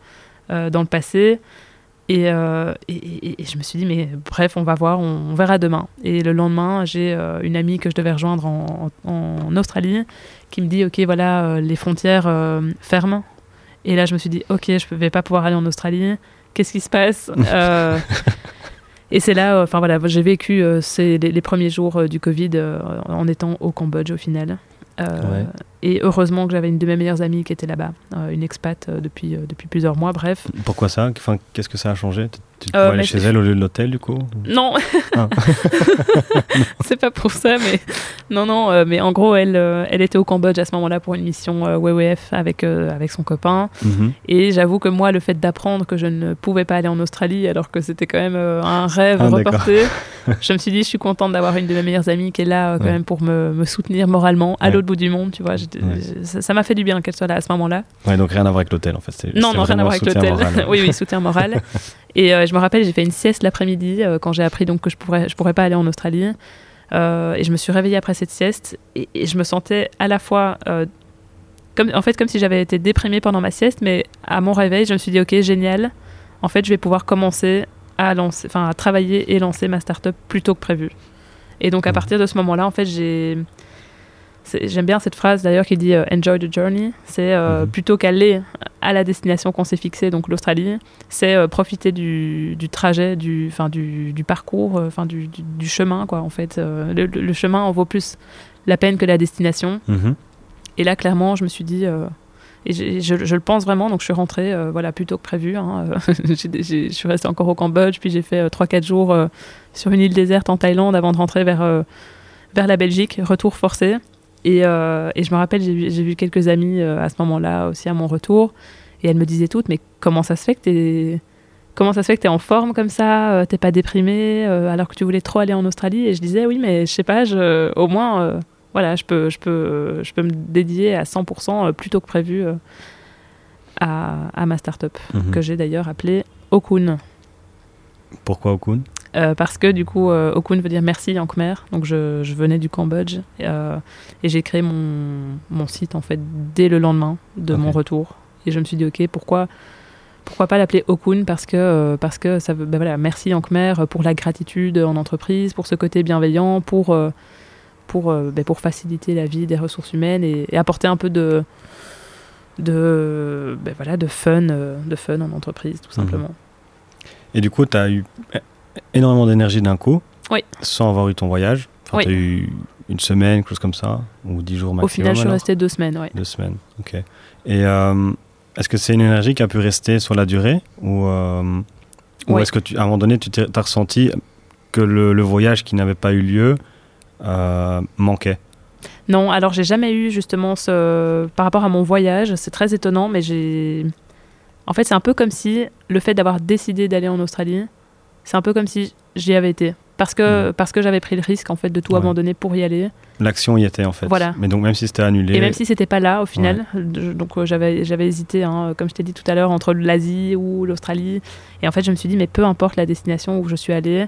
euh, dans le passé. Et, et, je me suis dit, mais bref, on va voir, on, verra demain. Et le lendemain, j'ai une amie que je devais rejoindre en, en, Australie qui me dit, ok, voilà, les frontières ferment. Et là, je me suis dit, ok, je ne vais pas pouvoir aller en Australie qu'est-ce qui se passe euh, Et c'est là, euh, enfin voilà, j'ai vécu euh, les, les, premiers jours du Covid en étant au Cambodge au final. Et heureusement que j'avais une de mes meilleures amies qui était là-bas, une expat depuis, depuis plusieurs mois, bref. Pourquoi ça? Enfin, Qu'est-ce que ça a changé? Tu peux aller chez elle au lieu de l'hôtel, du coup? Non, ah. c'est pas pour ça, mais non, non, euh, mais en gros, elle, euh, elle était au Cambodge à ce moment-là pour une mission euh, WWF avec, avec son copain. Mhm. Et j'avoue que moi, le fait d'apprendre que je ne pouvais pas aller en Australie, alors que c'était quand même un rêve ah, reporté, je me suis dit, je suis contente d'avoir une de mes meilleures amies qui est là quand même pour me, me, soutenir moralement à l'autre bout du monde, tu vois. Ça m'a fait du bien qu'elle soit là à ce moment-là. Ouais, donc rien à voir avec l'hôtel, en fait. Non, non, rien à voir avec l'hôtel. oui, oui, soutien moral. Et je me rappelle, j'ai fait une sieste l'après-midi euh, quand j'ai appris donc que je pourrais, je pourrais pas aller en Australie. Euh, et je me suis réveillée après cette sieste et, je me sentais à la fois euh, comme en fait comme si j'avais été déprimée pendant ma sieste, mais à mon réveil, je me suis dit ok génial. En fait, je vais pouvoir commencer à lancer, enfin à travailler et lancer ma start-up plus tôt que prévu. Et donc à mmh. partir de ce moment-là, en fait, j'ai J'aime bien cette phrase d'ailleurs qui dit Enjoy the journey. C'est mmh. plutôt qu'aller à la destination qu'on s'est fixée, donc l'Australie, c'est euh, profiter du, trajet, du, fin, du, parcours, euh, enfin du, du, chemin, quoi, en fait. Euh, le, chemin en vaut plus la peine que la destination. Mhm. Et là, clairement, je me suis dit, et je, le pense vraiment, donc je suis rentrée voilà, plus tôt que prévu. Hein, je suis restée encore au Cambodge, puis j'ai fait 3-4 jours sur une île déserte en Thaïlande avant de rentrer vers, vers la Belgique, retour forcé. Et, euh, et, je me rappelle, j'ai vu quelques amis euh, à ce moment-là aussi à mon retour, et elles me disaient toutes, mais comment ça se fait que t'es comment ça se fait que tu es en forme comme ça, euh, t'es pas déprimé alors que tu voulais trop aller en Australie? Et je disais oui, mais je sais pas, je, au moins voilà, je peux, je peux, je peux me dédier à 100% plus tôt que prévu à, à, ma start-up mhm. que j'ai d'ailleurs appelée Okun. Pourquoi Okun? Euh, parce que du coup, euh, Okun veut dire merci en khmer. Donc je, je venais du Cambodge euh, et j'ai créé mon, mon, site en fait dès le lendemain de mon retour. Et je me suis dit ok, pourquoi pourquoi pas l'appeler Okun parce que parce que ça veut ben voilà merci en khmer pour la gratitude en entreprise, pour ce côté bienveillant, pour pour ben pour faciliter la vie des ressources humaines et, apporter un peu de de ben voilà de fun de fun en entreprise tout mhm. simplement. Et du coup, tu as eu énormément d'énergie d'un coup, oui. sans avoir eu ton voyage. Enfin, tu as eu une semaine, quelque chose comme ça, ou dix jours maximum. Au final, je suis resté deux semaines, oui. Deux semaines, ok. Et euh, est-ce que c'est une énergie qui a pu rester sur la durée Ou, euh, ou est-ce que, tu, à un moment donné, tu as ressenti que le, voyage qui n'avait pas eu lieu euh, manquait? Non, alors j'ai jamais eu justement ce. Par rapport à mon voyage, c'est très étonnant, mais j'ai. En fait, c'est un peu comme si le fait d'avoir décidé d'aller en Australie, c'est un peu comme si j'y avais été. parce que, parce que j'avais pris le risque en fait de tout Ouais. abandonner pour y aller. L'action y était en fait. Voilà. Mais donc même si c'était annulé. Et même si c'était pas là au final, je- donc euh, j'avais j'avais hésité, hein, comme je t'ai dit tout à l'heure, entre l'Asie ou l'Australie. Et en fait, je me suis dit, mais peu importe la destination où je suis allée.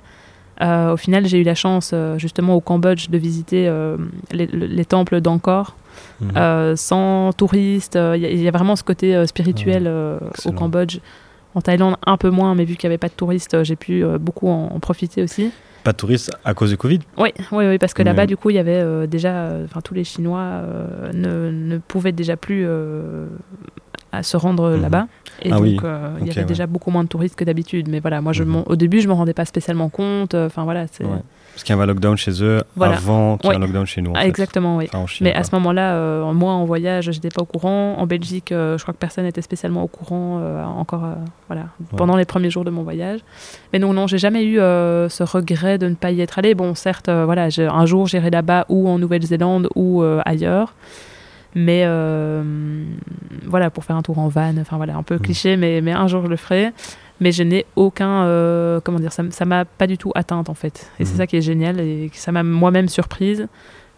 euh, au final, j'ai eu la chance, euh, justement au Cambodge, de visiter les, le- les temples d'Angkor Mhm. sans touristes. Il y, a- y a vraiment ce côté spirituel au. Cambodge. En Thaïlande, un peu moins, mais vu qu'il n'y avait pas de touristes, euh, j'ai pu euh, beaucoup en, en profiter aussi. Pas de touristes à cause du Covid? Oui, oui, oui, parce que là-bas, du coup, il y avait euh, déjà, euh, enfin, tous les Chinois euh, ne, ne pouvaient déjà plus à se rendre Mhm. là-bas. Et Ah donc, oui. euh, il y avait ouais. déjà beaucoup moins de touristes que d'habitude. Mais voilà, moi, je Mhm. m'en- au début, je me rendais pas spécialement compte. Enfin, voilà, c'est. Ouais. Parce qu'il y avait un lockdown chez eux Voilà. avant qu'il y ait un lockdown chez nous. en Ah, fait. exactement, oui. Enfin, en Chine, Mais quoi. à ce moment-là, euh, moi en voyage, j'étais pas au courant. En Belgique, euh, je crois que personne n'était spécialement au courant euh, encore, voilà, pendant les premiers jours de mon voyage. Mais non, non, j'ai jamais eu ce regret de ne pas y être allé. Bon, certes, voilà, un jour j'irai là-bas ou en Nouvelle-Zélande ou ailleurs. Mais voilà, pour faire un tour en van, enfin voilà, un peu Mhm. cliché, mais, mais un jour je le ferai. Mais je n'ai aucun, euh, comment dire, ça m'a pas du tout atteinte en fait. Et c'est Mhm. ça qui est génial et ça m'a moi-même surprise.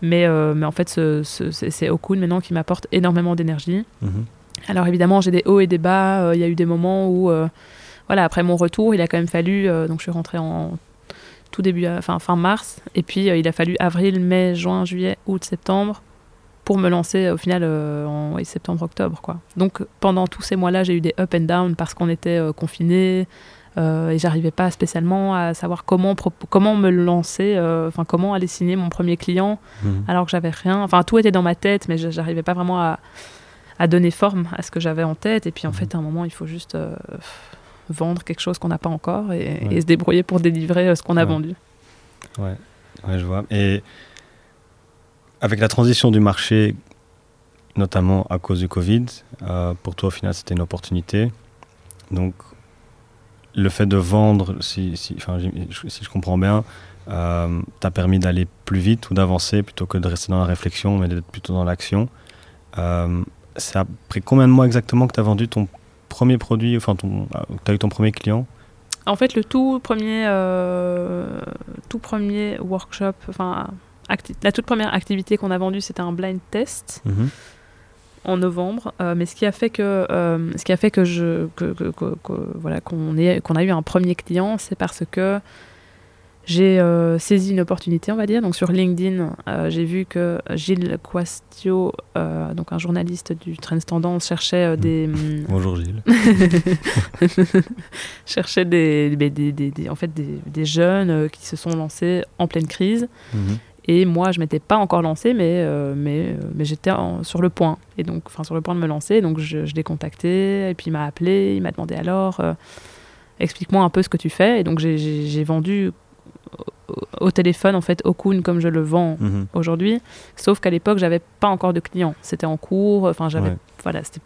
Mais, euh, mais en fait, ce- ce- c'est c'est Okun maintenant qui m'apporte énormément d'énergie. Mhm. Alors évidemment, j'ai des hauts et des bas. Euh, Il y a eu des moments où, voilà, après mon retour, il a quand même fallu. donc je suis rentrée en tout début, enfin fin mars, et puis il a fallu avril, mai, juin, juillet, août, septembre pour me lancer au final euh, en septembre-octobre, quoi. Donc pendant tous ces mois-là, j'ai eu des up and down parce qu'on était euh, confinés. euh, et j'arrivais pas spécialement à savoir comment comment me lancer, euh, enfin comment aller signer mon premier client Mhm. alors que j'avais rien. Enfin, tout était dans ma tête, mais j'arrivais pas vraiment à, à donner forme à ce que j'avais en tête. Et puis, en Mhm. fait, à un moment, il faut juste euh, vendre quelque chose qu'on n'a pas encore et, Ouais. et se débrouiller pour délivrer ce qu'on a Ouais. vendu. Ouais. ouais, je vois. Et avec la transition du marché, notamment à cause du Covid, euh, pour toi, au final, c'était une opportunité. Donc, le fait de vendre, si, je comprends bien, euh, t'a permis d'aller plus vite ou d'avancer plutôt que de rester dans la réflexion, mais d'être plutôt dans l'action. Euh, c'est après combien de mois exactement que tu as vendu ton premier produit, enfin, ton, tu as eu ton premier client? En fait, le tout premier, euh, tout premier workshop, enfin, la toute première activité qu'on a vendue, c'était un blind test. Mhm. en novembre. Euh, mais ce qui a fait que, euh, ce qui a fait que je, que, que- que- que- voilà, qu'on qu'on a eu un premier client, c'est parce que j'ai euh, saisi une opportunité, on va dire. Donc sur LinkedIn, j'ai vu que Gilles Quastio, donc un journaliste du Trends Tendance, cherchait euh, des Bonjour Gilles. cherchait des, des, des- des- des- en fait des, jeunes qui se sont lancés en pleine crise. Mhm. Et moi, je m'étais pas encore lancée, mais, euh, mais, euh, mais j'étais sur le point. Et donc, enfin, sur le point de me lancer. Donc, je, je l'ai contacté. Et puis, il m'a appelé. Il m'a demandé alors, euh, explique-moi un peu ce que tu fais. Et donc, j'ai- vendu au, au téléphone, en fait, Okun comme je le vends Mhm. aujourd'hui. Sauf qu'à l'époque, j'avais pas encore de clients. C'était en cours. Enfin, j'avais. Ouais. Voilà, c'était.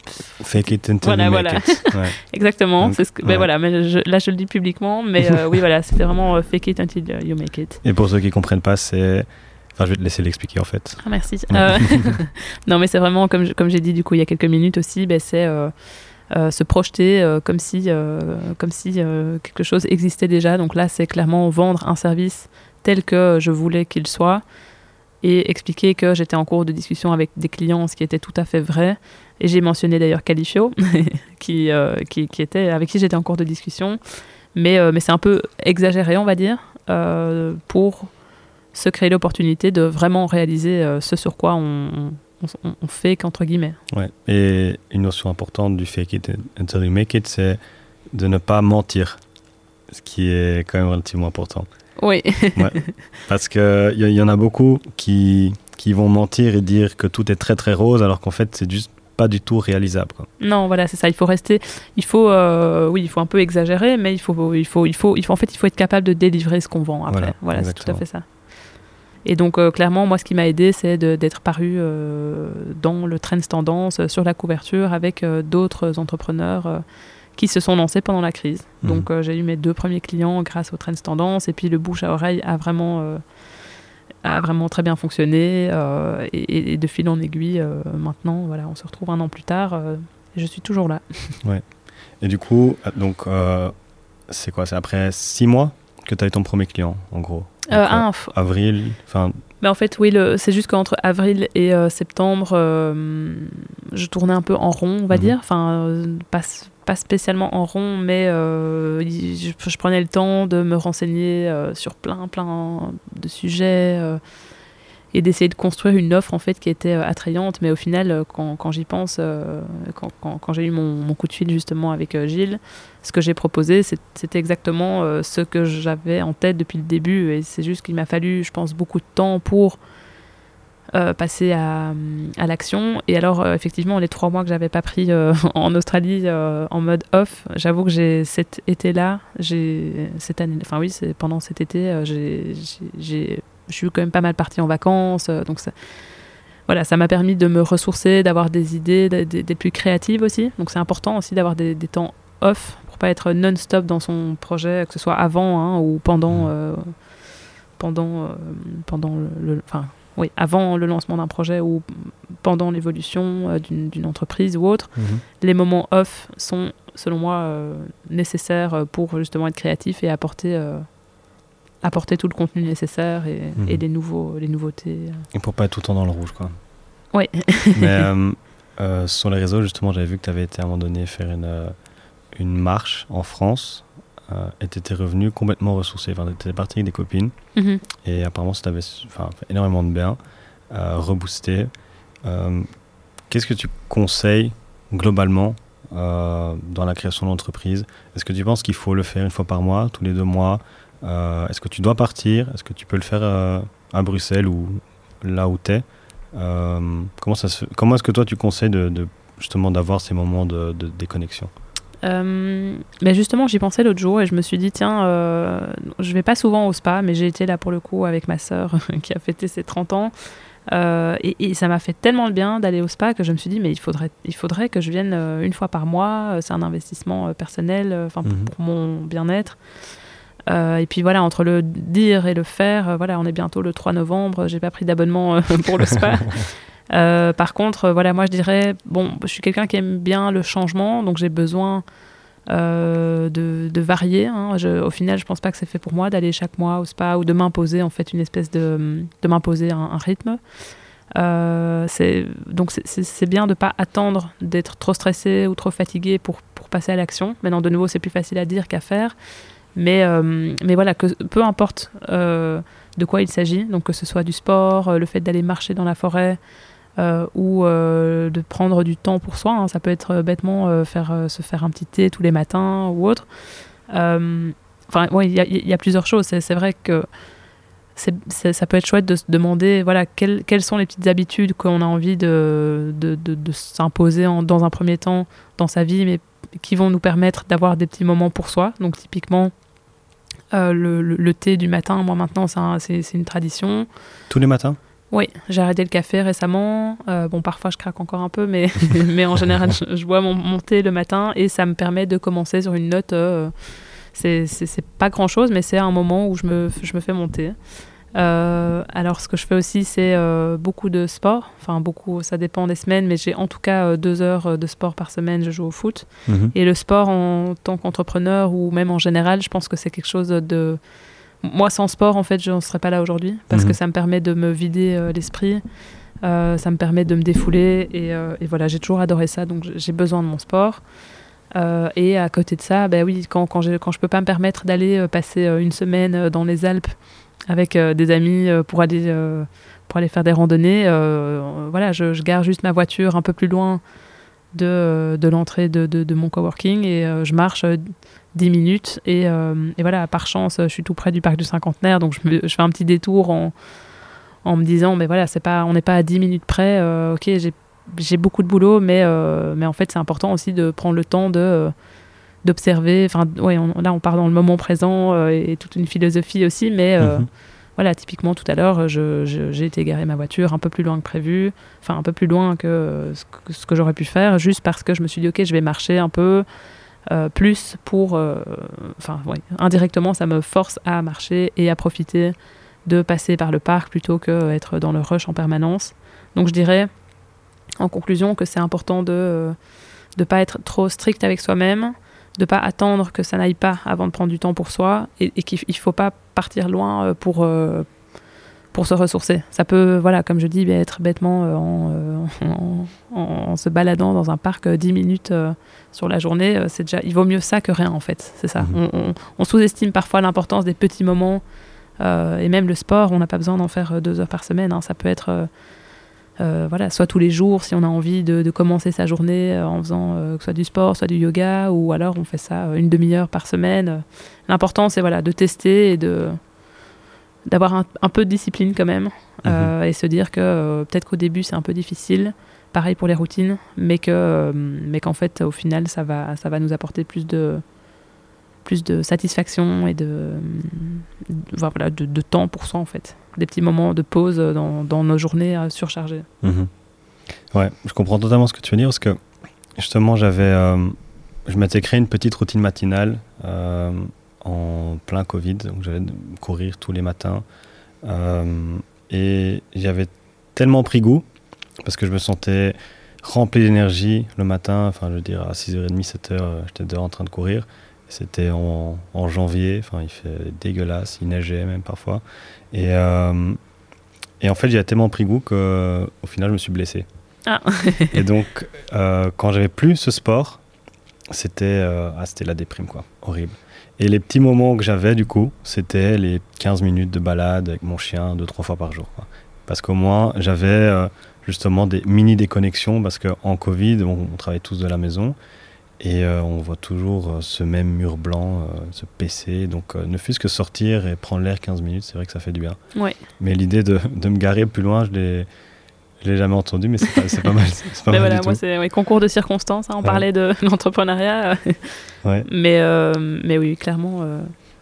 Fake it until Voilà, you make voilà. it. Ouais. Exactement. C'est ce que, ben voilà, mais je- là, je le dis publiquement. Mais euh, oui, voilà, c'était vraiment fake it until you make it. Et pour ceux qui comprennent pas, c'est. Enfin, je vais te laisser l'expliquer en fait. Ah, merci. Euh, non, mais c'est vraiment, comme, je- comme j'ai dit du coup il y a quelques minutes aussi, ben, c'est euh, euh, se projeter comme si, comme si quelque chose existait déjà. Donc là, c'est clairement vendre un service tel que je voulais qu'il soit et expliquer que j'étais en cours de discussion avec des clients, ce qui était tout à fait vrai. Et j'ai mentionné d'ailleurs Califio, qui, qui, qui était, avec qui j'étais en cours de discussion. Mais, mais c'est un peu exagéré, on va dire, pour se créer l'opportunité de vraiment réaliser euh, ce sur quoi on, on, on fait qu'entre guillemets. Ouais. Et une notion importante du fake it until you make it, c'est de ne pas mentir. Ce qui est quand même relativement important. Oui, Parce qu'il y, y en a beaucoup qui, qui vont mentir et dire que tout est très très rose alors qu'en fait c'est juste pas du tout réalisable. non, voilà, c'est ça. Il faut rester, il faut, euh, oui, il faut un peu exagérer, mais il faut, il faut, il faut, il faut, en fait, il faut être capable de délivrer ce qu'on vend après. Voilà, Voilà, c'est tout à fait ça. Et donc, euh, clairement, moi, ce qui m'a aidé, c'est d'être paru euh, dans le Trends Tendance, euh, sur la couverture, avec euh, d'autres entrepreneurs qui se sont lancés pendant la crise. Mhm. Donc, j'ai eu mes deux premiers clients grâce au Trends Tendance, et puis le bouche à oreille a vraiment, a vraiment très bien fonctionné. et, de fil en aiguille, maintenant, voilà, on se retrouve un an plus tard, et je suis toujours là. Et du coup, donc c'est quoi? C'est après six mois que tu as eu ton premier client en gros? Euh, ah, avril, enfin. Mais en fait, oui, c'est juste qu'entre avril et euh, septembre, euh, je tournais un peu en rond, on va mhm. dire. Enfin, pas, pas, spécialement en rond, mais je, je, prenais le temps de me renseigner sur plein, plein de sujets et d'essayer de construire une offre en fait qui était euh, attrayante. Mais au final, euh, quand, quand j'y pense, euh, quand, quand, j'ai eu mon, coup de fil justement avec Gilles, ce que j'ai proposé, c'était exactement ce que j'avais en tête depuis le début. Et c'est juste qu'il m'a fallu, je pense, beaucoup de temps pour passer à, à l'action. Et alors, effectivement, les trois mois que j'avais pas pris en Australie en mode off, j'avoue que j'ai cet été-là, j'ai cette année, enfin oui, pendant cet été, j'ai je suis quand même pas mal partie en vacances. Euh, donc ça, voilà, ça m'a permis de me ressourcer, d'avoir des idées, d'être plus créative aussi. Donc c'est important aussi d'avoir des, temps off pour pas être non-stop dans son projet, que ce soit avant hein, ou pendant, mmh. euh, pendant, euh, pendant le, enfin, oui, avant le lancement d'un projet ou pendant l'évolution d'une entreprise ou autre. Mmh. Les moments off sont, selon moi, nécessaires pour justement être créatif et apporter apporter tout le contenu nécessaire et, mhm. les, nouveaux, les nouveautés. Et pour pas être tout le temps dans le rouge, quoi. Oui. Mais euh, euh, sur les réseaux, justement, j'avais vu que tu avais été à un moment donné faire une, euh, une marche en France et tu étais revenu complètement ressourcé. Enfin, tu étais parti avec des copines mhm. et apparemment ça t'avait énormément de bien, reboosté. Qu'est-ce que tu conseilles globalement dans la création d'entreprise Est-ce que tu penses qu'il faut le faire une fois par mois, tous les deux mois? Euh, est-ce que tu dois partir? Est-ce que tu peux le faire euh, à Bruxelles ou là où tu es euh, Comment, comment est-ce que toi tu conseilles de, justement d'avoir ces moments de, déconnexion mais justement, j'y pensais l'autre jour et je me suis dit, tiens, je vais pas souvent au spa, mais j'ai été là pour le coup avec ma sœur qui a fêté ses 30 ans. et, ça m'a fait tellement de bien d'aller au spa que je me suis dit, mais il faudrait, il faudrait que je vienne une fois par mois. C'est un investissement personnel, enfin pour, mhm. pour, mon bien-être. Euh, et puis voilà, entre le dire et le faire, euh, voilà, on est bientôt le 3 novembre, j'ai pas pris d'abonnement euh, pour le spa. par contre, voilà, moi je dirais, bon, je suis quelqu'un qui aime bien le changement, donc j'ai besoin de, de, varier. Hein. au final, je pense pas que c'est fait pour moi d'aller chaque mois au spa ou de m'imposer en fait une espèce de, de m'imposer un, rythme. donc c'est bien de pas attendre d'être trop stressé ou trop fatigué pour, pour passer à l'action. Maintenant, de nouveau, c'est plus facile à dire qu'à faire. Mais, euh, mais voilà, que, peu importe euh, de quoi il s'agit, donc que ce soit du sport, euh, le fait d'aller marcher dans la forêt ou de prendre du temps pour soi, hein, ça peut être bêtement faire, se faire un petit thé tous les matins ou autre. Enfin, il y, a plusieurs choses. C'est vrai que ça peut être chouette de se demander voilà, quelles, quelles sont les petites habitudes qu'on a envie de, de, de, s'imposer dans un premier temps dans sa vie, mais qui vont nous permettre d'avoir des petits moments pour soi. Donc typiquement, euh, le, thé du matin, moi maintenant, c'est une tradition. Tous les matins? Oui, j'ai arrêté le café récemment. Euh, bon, parfois je craque encore un peu, mais, mais en général, je, bois mon, thé le matin et ça me permet de commencer sur une note. Euh, c'est pas grand chose, mais c'est un moment où je me, je me fais monter. Euh, alors, ce que je fais aussi, c'est euh, beaucoup de sport. Enfin, beaucoup, ça dépend des semaines, mais j'ai en tout cas euh, deux heures de sport par semaine. Je joue au foot. Mhm. Et le sport, en tant qu'entrepreneur ou même en général, je pense que c'est quelque chose de. Moi, sans sport, en fait, je n'en serais pas là aujourd'hui parce que mhm. ça me permet de me vider l'esprit. ça me permet de me défouler. Et, et voilà, j'ai toujours adoré ça. Donc, j'ai besoin de mon sport. et à côté de ça, ben oui, quand, quand, quand je peux pas me permettre d'aller passer une semaine dans les Alpes avec euh, des amis euh, pour aller euh, pour aller faire des randonnées. voilà, je, je, gare juste ma voiture un peu plus loin de, de l'entrée de, de, mon coworking et je marche 10 minutes. Et, et, voilà, par chance, je suis tout près du parc du cinquantenaire, donc je, fais un petit détour en, en me disant, mais voilà, c'est pas, on n'est pas à 10 minutes près. ok, j'ai beaucoup de boulot, mais, mais en fait, c'est important aussi de prendre le temps de d'observer. Enfin, ouais, là, on part dans le moment présent euh, et toute une philosophie aussi, mais euh, mhm. voilà, typiquement tout à l'heure, j'ai été garer ma voiture un peu plus loin que prévu, enfin un peu plus loin que ce que, j'aurais pu faire, juste parce que je me suis dit, ok, je vais marcher un peu. Euh, plus pour, enfin, ouais, indirectement, ça me force à marcher et à profiter de passer par le parc plutôt que être dans le rush en permanence. Donc, je dirais, en conclusion, que c'est important de ne pas être trop strict avec soi-même, de pas attendre que ça n'aille pas avant de prendre du temps pour soi et, qu'il ne faut pas partir loin euh, pour, euh, pour se ressourcer. Ça peut, voilà, comme je dis, être bêtement en, en, se baladant dans un parc 10 minutes sur la journée. c'est déjà, il vaut mieux ça que rien en fait. C'est ça. Mhm. On, sous-estime parfois l'importance des petits moments et même le sport. On n'a pas besoin d'en faire deux heures par semaine. Hein. Ça peut être euh, voilà, soit tous les jours si on a envie de, commencer sa journée euh, en faisant euh, que soit du sport, soit du yoga, ou alors on fait ça une demi-heure par semaine. L'important c'est voilà de tester et de d'avoir un, peu de discipline quand même mhm. et se dire que peut-être qu'au début c'est un peu difficile, pareil pour les routines, mais que mais qu'en fait au final ça va ça va nous apporter plus de plus de satisfaction et de, voilà, de, temps pour soi en fait. Des petits moments de pause dans, nos journées euh, surchargées. Mhm. Ouais, je comprends totalement ce que tu veux dire parce que justement j'avais, euh, je m'étais créé une petite routine matinale euh, en plein Covid, donc j'allais courir tous les matins et j'avais tellement pris goût parce que je me sentais rempli d'énergie le matin, enfin je veux dire à 6h30, 7h, j'étais dehors en train de courir c'était en, janvier, enfin il fait dégueulasse, il neigeait même parfois. Et, euh, et en fait j'ai tellement pris goût qu'au final je me suis blessé. Ah. et donc euh, quand j'avais plus ce sport, c'était euh, ah, la déprime quoi, horrible. Et les petits moments que j'avais du coup, c'était les 15 minutes de balade avec mon chien deux trois fois par jour. Quoi. Parce qu'au moins j'avais justement des mini déconnexions parce qu'en Covid on, on travaillait tous de la maison et euh, on voit toujours euh, ce même mur blanc, euh, ce PC. Donc, ne fût-ce que sortir et prendre l'air 15 minutes, c'est vrai que ça fait du bien. Ouais. Mais l'idée de, de, me garer plus loin, je l'ai. l'ai jamais entendu, mais c'est pas, pas, mal. Pas mais voilà, moi, c'est concours de circonstances. Hein, on parlait de l'entrepreneuriat. ouais. mais, mais oui, clairement,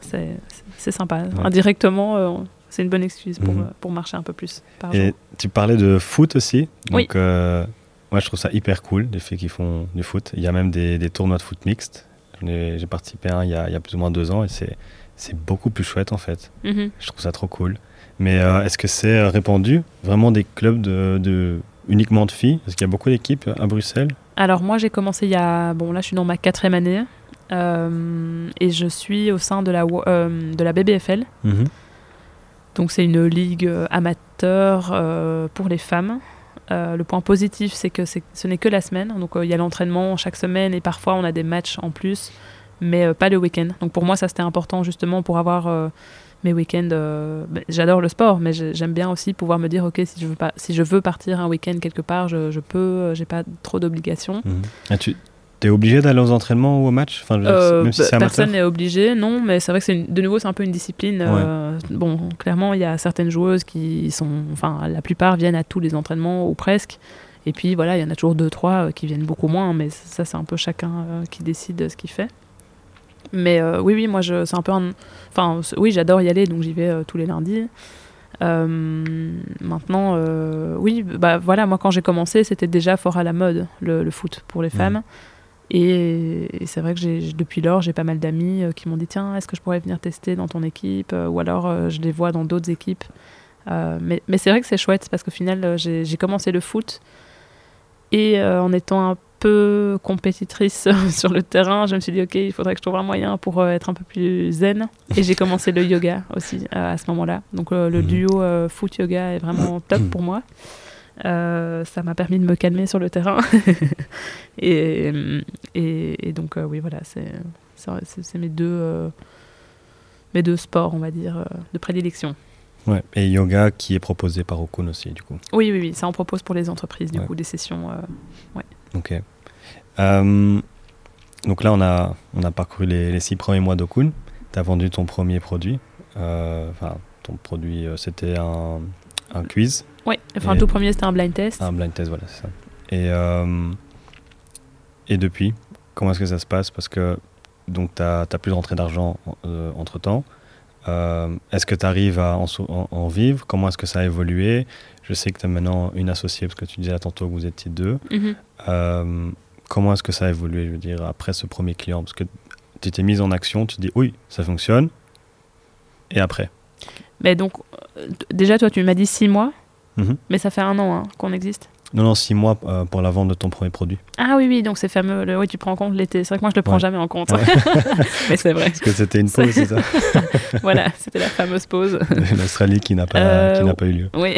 c'est sympa. Indirectement, c'est une bonne excuse pour, mhm. pour marcher un peu plus par Et tu parlais de foot aussi. Donc, oui. Moi, je trouve ça hyper cool, les filles qui font du foot. Il y a même des, des tournois de foot mixte. J'ai participé à un il y, a, il y, a, plus ou moins deux ans et c'est beaucoup plus chouette en fait. Mhm. Je trouve ça trop cool. Mais euh, est-ce que c'est répandu Vraiment des clubs de, de uniquement de filles? Est-ce qu'il y a beaucoup d'équipes à Bruxelles Alors moi j'ai commencé il y a... Bon là je suis dans ma quatrième année euh, et je suis au sein de la, euh, de la BBFL. Mhm. Donc c'est une ligue amateur pour les femmes. Euh, le point positif, c'est que ce n'est que la semaine. Donc euh, il y a l'entraînement chaque semaine et parfois on a des matchs en plus, mais euh, pas le week-end. Donc pour moi, ça c'était important justement pour avoir mes week-ends. Ben, j'adore le sport, mais j'aime bien aussi pouvoir me dire ok, si je veux, partir un week-end quelque part, je, je peux, j'ai pas trop d'obligations. Mhm. Ah, tu T'es obligé d'aller aux entraînements ou aux matchs enfin, euh, même si Personne n'est obligé, non, mais c'est vrai que de nouveau, c'est un peu une discipline. Euh, bon, clairement, il y a certaines joueuses qui sont. Enfin, la plupart viennent à tous les entraînements ou presque. Et puis voilà, il y en a toujours deux, trois euh, qui viennent beaucoup moins, mais ça, c'est un peu chacun qui décide ce qu'il fait. Mais oui, oui, moi, c'est un peu. Enfin, oui, j'adore y aller, donc j'y vais tous les lundis. maintenant, oui, bah voilà, moi quand j'ai commencé, c'était déjà fort à la mode le, foot pour les femmes. Et, c'est vrai que depuis lors, j'ai pas mal d'amis euh, qui m'ont dit tiens, est-ce que je pourrais venir tester dans ton équipe euh, Ou alors euh, je les vois dans d'autres équipes. mais, mais c'est vrai que c'est chouette parce qu'au final, j'ai commencé le foot et en étant un peu compétitrice sur le terrain, je me suis dit ok, il faudrait que je trouve un moyen pour être un peu plus zen. Et j'ai commencé le yoga aussi à ce moment-là. Donc le mmh. duo foot-yoga est vraiment top pour moi. Euh, ça m'a permis de me calmer sur le terrain. et, et, donc, euh, oui, voilà, c'est mes, deux euh, mes deux sports, on va dire, de prédilection. Ouais, et yoga qui est proposé par Okun aussi, du coup. Oui, oui, oui, ça en propose pour les entreprises, du coup, des sessions. ouais. Ok. donc là, on a, on a parcouru les, les six premiers mois d'Okun. Tu as vendu ton premier produit. Enfin, ton produit, c'était un, un quiz oui, enfin, le tout premier, c'était un blind test. Un blind test, voilà, c'est ça. Et, euh, et depuis, comment est-ce que ça se passe? Parce que donc tu n'as plus rentré d'argent euh, entre temps. Euh, est-ce que tu arrives à en, vivre? Comment est-ce que ça a évolué? Je sais que tu as maintenant une associée, parce que tu disais tantôt que vous étiez deux. Mhm. comment est-ce que ça a évolué, je veux dire, après ce premier client? Parce que tu t'es mise en action, tu te dis oui, ça fonctionne. Et après? Mais donc, déjà, toi, tu m'as dit six mois. Mhm. Mais ça fait un an hein, qu'on existe. Non, non, six mois euh, pour la vente de ton premier produit. Ah oui, oui, donc c'est fameux. Le, oui, tu prends en compte l'été. C'est vrai que moi, je le prends Ouais. jamais en compte. Ouais. Mais c'est vrai. Parce que c'était une pause, c'est ça Voilà, c'était la fameuse pause. L'Australie qui n'a pas, Euh, qui n'a pas eu lieu. Oui.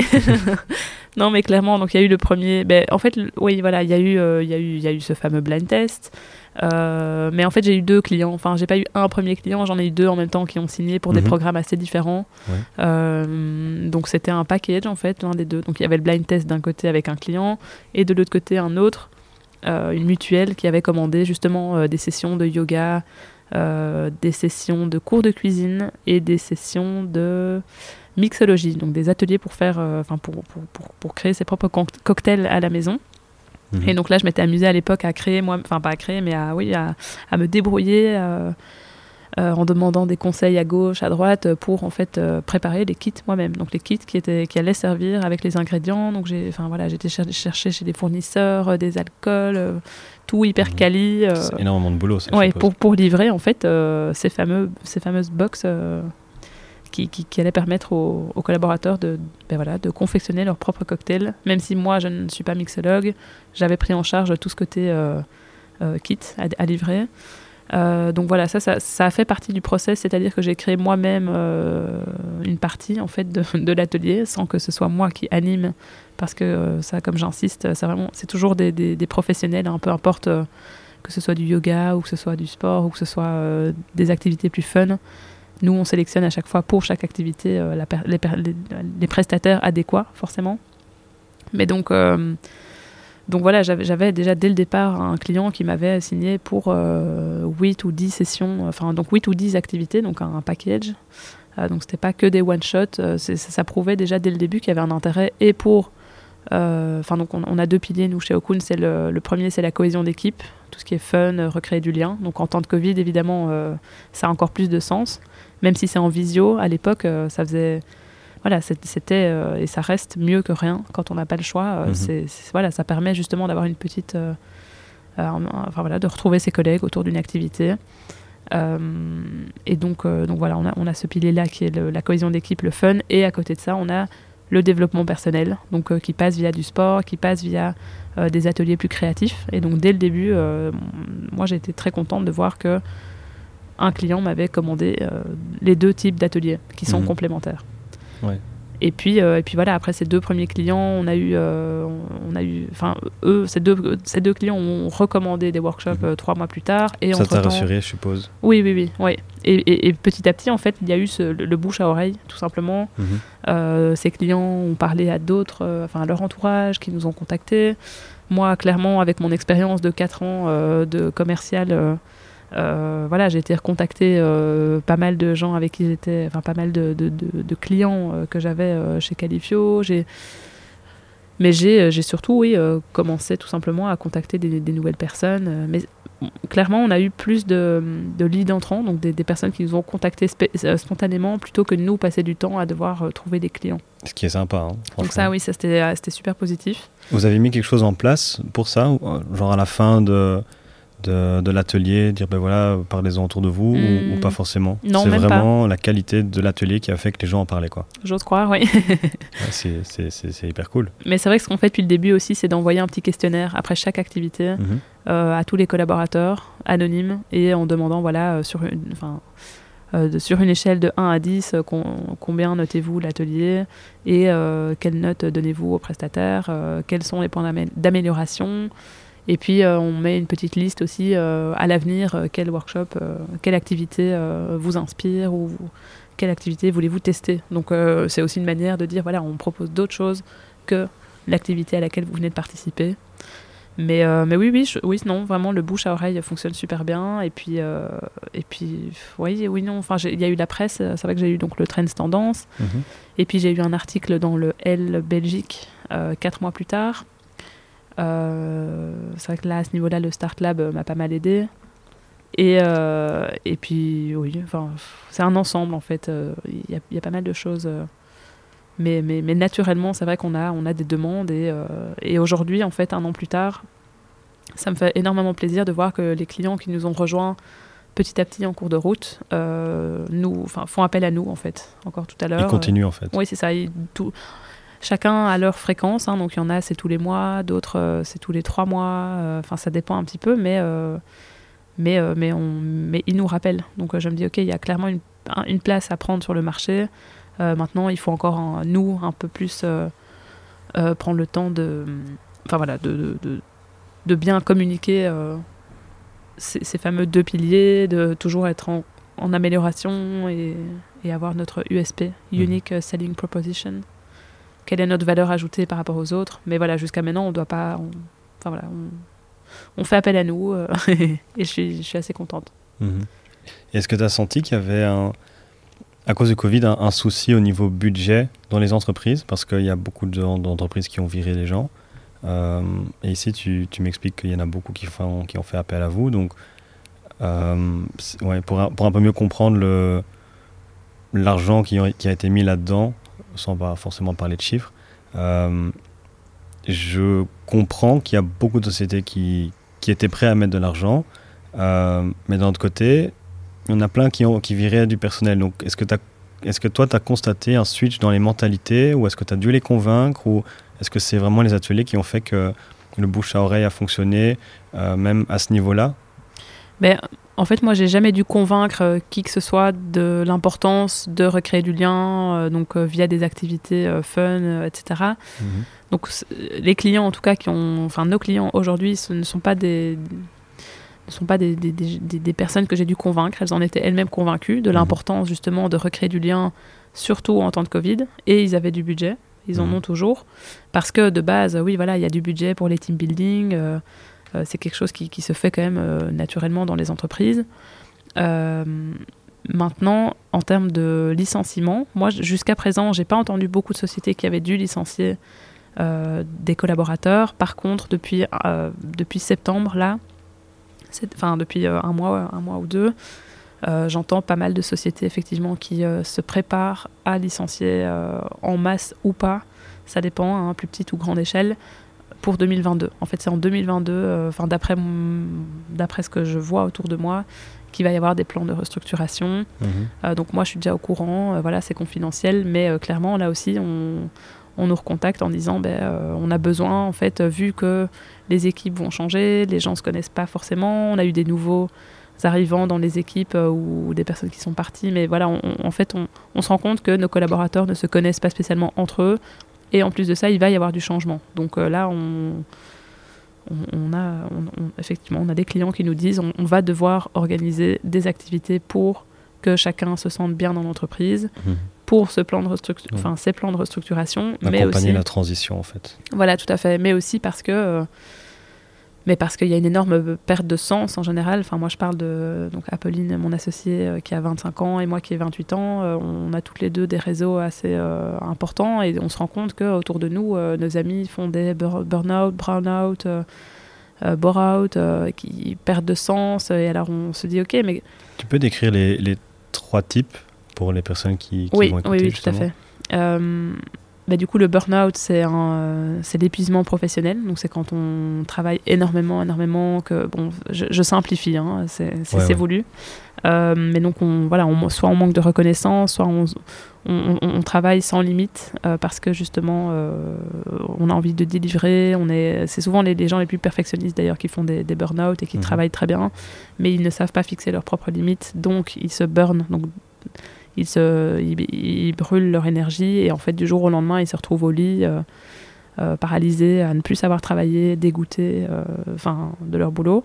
non, mais clairement, donc il y a eu le premier. Ben, en fait, oui, voilà, il y a eu, euh, y a eu, il y a eu ce fameux blind test. Euh, mais en fait, j'ai eu deux clients. Enfin, j'ai pas eu un premier client, j'en ai eu deux en même temps qui ont signé pour des Mhm. programmes assez différents. Ouais. Euh, donc c'était un package en fait, l'un des deux. Donc il y avait le blind test d'un côté avec un client et de l'autre côté un autre, euh, une mutuelle qui avait commandé justement des sessions de yoga, des sessions de cours de cuisine et des sessions de mixologie, donc des ateliers pour faire, enfin pour, pour, pour, pour créer ses propres cocktails à la maison. Et donc là, je m'étais amusée à l'époque à créer, moi, enfin pas à créer, mais à, oui, à, à me débrouiller euh, euh, en demandant des conseils à gauche, à droite, euh, pour en fait euh, préparer les kits moi-même. Donc les kits qui, étaient, qui allaient servir avec les ingrédients. Donc j'ai, enfin voilà, j'étais cher- chercher chez des fournisseurs des alcools, tout hyper Mhm. quali. C'est énormément de boulot, ça. Ouais, pour, pour livrer en fait ces, fameux, ces fameuses box qui, qui, qui allaient permettre aux, aux collaborateurs de, ben voilà, de confectionner leur propre cocktail. Même si moi je ne suis pas mixologue, j'avais pris en charge tout ce côté euh, euh, kit à, livrer. Euh, donc voilà, ça, ça, ça fait partie du process, c'est-à-dire que j'ai créé moi-même une partie en fait de, l'atelier sans que ce soit moi qui anime, parce que ça, comme j'insiste, c'est toujours des, professionnels, hein, peu importe que ce soit du yoga ou que ce soit du sport ou que ce soit des activités plus fun. Nous, on sélectionne à chaque fois pour chaque activité les, les- prestataires adéquats, forcément. Mais donc, donc voilà, j'avais déjà dès le départ un client qui m'avait signé pour euh, 8 ou 10 sessions, enfin donc 8 ou 10 activités, donc un, package. Euh, donc c'était pas que des one-shot, euh, ça, ça prouvait déjà dès le début qu'il y avait un intérêt et pour. euh, Enfin, donc on, a deux piliers, nous, chez Okun. C'est le, premier, c'est la cohésion d'équipe, tout ce qui est fun, euh, recréer du lien. Donc en temps de Covid, évidemment, euh, ça a encore plus de sens. Même si c'est en visio, à l'époque, euh, ça faisait. Voilà, c'était euh, et ça reste mieux que rien quand on n'a pas le choix. euh, Mhm. c'est- voilà, ça permet justement d'avoir une petite. euh, enfin voilà, de retrouver ses collègues autour d'une activité. Et donc, donc voilà, on a, on a ce pilier-là qui est le- la cohésion d'équipe, le fun, et à côté de ça, on a le développement personnel, donc euh, qui passe via du sport, qui passe via euh, des ateliers plus créatifs. Et donc dès le début, euh, moi j'ai été très contente de voir que un client m'avait commandé les deux types d'ateliers qui sont Mhm. complémentaires. Ouais. Et puis, euh, et puis voilà, après ces deux premiers clients, on a eu, euh, on a eu, enfin eux, ces deux, ces deux clients ont recommandé des workshops Mhm. euh, trois mois plus tard. Et Ça t'a rassuré, je suppose. Oui, oui, oui, oui. Et, et- et petit à petit, en fait, il y a eu ce- le, le bouche à oreille, tout simplement. Mhm. Ces clients ont parlé à d'autres, enfin à leur entourage, qui nous ont contactés. Moi, clairement, avec mon expérience de 4 ans de commercial, euh, voilà, j'ai été recontacté euh, pas mal de gens avec qui j'étais, enfin pas mal de, de- de- de clients euh, que j'avais euh, chez Califio. Mais j'ai, surtout, oui, commencé tout simplement à contacter des, des nouvelles personnes. mais clairement, on a eu plus de, de leads entrants, donc des, des personnes qui nous ont contactés spontanément, plutôt que de nous passer du temps à devoir trouver des clients. Ce qui est sympa, hein, Donc ça, oui, ça c'était super positif. Vous avez mis quelque chose en place pour ça Genre à la fin de, de, de l'atelier, dire ben voilà, parlez-en autour de vous ou- Hmm. ou, pas forcément Non, C'est pas. vraiment la qualité de l'atelier qui a fait que les gens en parlaient. quoi. J'ose croire, oui. Ouais, c'est- hyper cool. Mais c'est vrai que ce qu'on fait depuis le début aussi, c'est d'envoyer un petit questionnaire après chaque activité Mhm. euh, à tous les collaborateurs anonymes et en demandant, voilà, euh, sur une, euh, de- sur une échelle de 1 à 10, euh, com- combien notez-vous l'atelier et euh, quelle note donnez-vous aux prestataires, quels sont les points d'amé- d'amélioration. Et puis euh, on met une petite liste aussi euh, à l'avenir, euh, quel workshop, quelle activité vous inspire ou vous- quelle activité voulez-vous tester. Donc c'est aussi une manière de dire, voilà, on propose d'autres choses que l'activité à laquelle vous venez de participer. Mais, euh, mais oui, oui, je- oui, non, vraiment, le bouche à oreille fonctionne super bien. Et puis, euh, et puis oui, oui, non, enfin, il y a eu la presse, c'est vrai que j'ai eu donc le Trends Tendance. Mhm. Et puis j'ai eu un article dans le L Belgique euh, quatre mois plus tard. Euh, c'est vrai que là, à ce niveau-là, le Start Lab euh, m'a pas mal aidé. Et, euh, et puis, oui, enfin, c'est un ensemble en fait. Il y, y a pas mal de choses. mais, mais, mais naturellement, c'est vrai qu'on a, on a des demandes. Et, et aujourd'hui, en fait, un an plus tard, ça me fait énormément plaisir de voir que les clients qui nous ont rejoints petit à petit en cours de route euh, nous, font appel à nous, en fait, encore tout à l'heure. Il continue en fait. Oui, c'est ça. tout- chacun à leur fréquence. hein. donc il y en a, c'est tous les mois, d'autres, euh, c'est tous les trois mois. euh, Enfin, ça dépend un petit peu, mais, euh, mais, mais, on, mais ils nous rappellent. Donc je me dis, OK, il y a clairement une, un- une place à prendre sur le marché. Maintenant, il faut encore, un- nous, un peu plus prendre le temps de, enfin, voilà, de, de, de- de bien communiquer ces, ces fameux deux piliers, de toujours être en, en amélioration et, et avoir notre USP, Unique Selling Proposition. Quelle est notre valeur ajoutée par rapport aux autres Mais voilà, jusqu'à maintenant, on doit pas. on- Enfin voilà, on, fait appel à nous euh, et je suis, assez contente. Mhm. Est-ce que tu as senti qu'il y avait, à cause du Covid, un, souci au niveau budget dans les entreprises? Parce qu'il y a beaucoup de- d'entreprises qui ont viré les gens. Euh, et ici, tu, m'expliques qu'il y en a beaucoup qui, font, qui ont fait appel à vous. Donc, euh, pour, un, peu mieux comprendre l'argent qui a été mis là-dedans, sans pas forcément parler de chiffres, euh, je comprends qu'il y a beaucoup de sociétés qui, qui étaient prêtes à mettre de l'argent. Euh, mais d'un autre côté, il y en a plein qui, ont, qui viraient du personnel. Donc, est-ce que, est-ce que toi, tu as constaté un switch dans les mentalités ou est-ce que tu as dû les convaincre ou est-ce que c'est vraiment les ateliers qui ont fait que le bouche à oreille a fonctionné, euh, même à ce niveau-là? Mais en fait, moi, j'ai jamais dû convaincre euh, qui que ce soit de l'importance de recréer du lien, euh, donc euh, via des activités fun, etc. Donc c- les clients, en tout cas, qui ont, enfin nos clients aujourd'hui, ce ne sont pas des ne sont pas des, des, des- personnes que j'ai dû convaincre. Elles en étaient elles-mêmes convaincues de Mhm. l'importance justement de recréer du lien, surtout en temps de Covid. Et ils avaient du budget. Ils en Mhm. ont toujours. Parce que de base, oui, voilà, il y a du budget pour les team building. euh, c'est quelque chose qui, qui se fait quand même euh, naturellement dans les entreprises. Euh, maintenant, en termes de licenciement, moi, jusqu'à présent, j'ai pas entendu beaucoup de sociétés qui avaient dû licencier euh, des collaborateurs. Par contre, depuis, euh, depuis septembre, là, enfin depuis euh, un, mois, un mois ou deux, euh, j'entends pas mal de sociétés effectivement qui euh, se préparent à licencier euh, en masse ou pas. Ça dépend, hein, plus petite ou grande échelle, pour 2022. En fait, c'est en 2022, euh, enfin d'après ce que je vois autour de moi, qu'il va y avoir des plans de restructuration. Mhm. Euh, donc moi, je suis déjà au courant, euh, voilà, c'est confidentiel, mais clairement, là aussi, on, on nous recontacte en disant, ben, euh, on a besoin, en fait, vu que les équipes vont changer, les gens ne se connaissent pas forcément, on a eu des nouveaux arrivants dans les équipes euh, ou des personnes qui sont parties, mais voilà, on- on- en fait, on, on se rend compte que nos collaborateurs ne se connaissent pas spécialement entre eux, et en plus de ça, il va y avoir du changement. Donc euh, là, on, on, on a, on- effectivement, on a des clients qui nous disent, on, va devoir organiser des activités pour que chacun se sente bien dans l'entreprise Mhm. pour ce plan de enfin, ces plans de restructuration, mais Accompagner aussi, la transition, en fait. voilà, tout à fait, mais aussi parce que, euh, mais parce qu'il y a une énorme perte de sens en général. Enfin, moi, je parle de donc Apolline, mon associée, euh, qui a 25 ans et moi qui ai 28 ans. Euh, on a toutes les deux des réseaux assez euh, importants et on se rend compte que autour de nous, euh, nos amis font des bur- burn-out, brown-out. euh, bore-out, qui perdent de sens, et alors on se dit ok, mais Tu peux décrire les, les trois types pour les personnes qui, qui oui, vont écouter oui, oui, tout à fait. Bah, du coup, le burn-out, c'est euh, c'est l'épuisement professionnel. Donc, c'est quand on travaille énormément, énormément, que, bon, je, je simplifie, hein, c'est, Ouais, c'est ouais. voulu. Euh, mais donc, on, voilà, on, soit on manque de reconnaissance, soit on, on, on- on travaille sans limite euh, parce que justement, on a envie de délivrer. Est, c'est souvent les, les gens les plus perfectionnistes d'ailleurs qui font des, des burn-out et qui Mhm. travaillent très bien, mais ils ne savent pas fixer leurs propres limites. Donc, ils se burnent. Donc, ils, se, ils, ils brûlent leur énergie et en fait, du jour au lendemain, ils se retrouvent au lit. euh, euh, paralysés, à ne plus savoir travailler, dégoûtés euh, enfin, de leur boulot.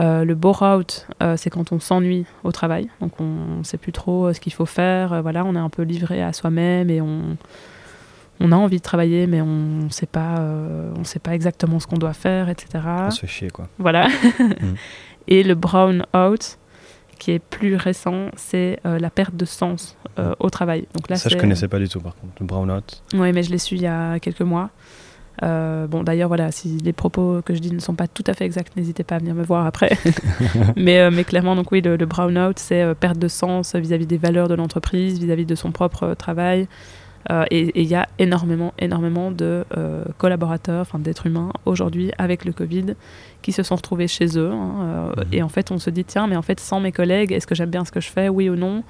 Euh, le bore-out, euh, c'est quand on s'ennuie au travail, donc on ne sait plus trop euh, ce qu'il faut faire. voilà, on est un peu livré à soi-même et on, on a envie de travailler, mais on ne sait pas, on sait pas exactement ce qu'on doit faire, etc. On se fait chier, quoi. Voilà. Et le brown out, qui est plus récent, c'est euh, la perte de sens euh, au travail. Donc là, ça, je c'est- connaissais pas du tout, par contre. Le brownout. oui, mais je l'ai su il y a quelques mois. Euh, bon, d'ailleurs, voilà, si les propos que je dis ne sont pas tout à fait exacts, n'hésitez pas à venir me voir après. mais, mais clairement, donc oui, le, le brown-out, c'est perte de sens vis-à-vis des valeurs de l'entreprise, vis-à-vis de son propre travail. Euh, et il y a énormément, énormément de euh, collaborateurs, enfin d'êtres humains aujourd'hui avec le Covid qui se sont retrouvés chez eux. hein, euh, Mhm. Et en fait, on se dit, tiens, mais en fait, sans mes collègues, est-ce que j'aime bien ce que je fais, oui ou non?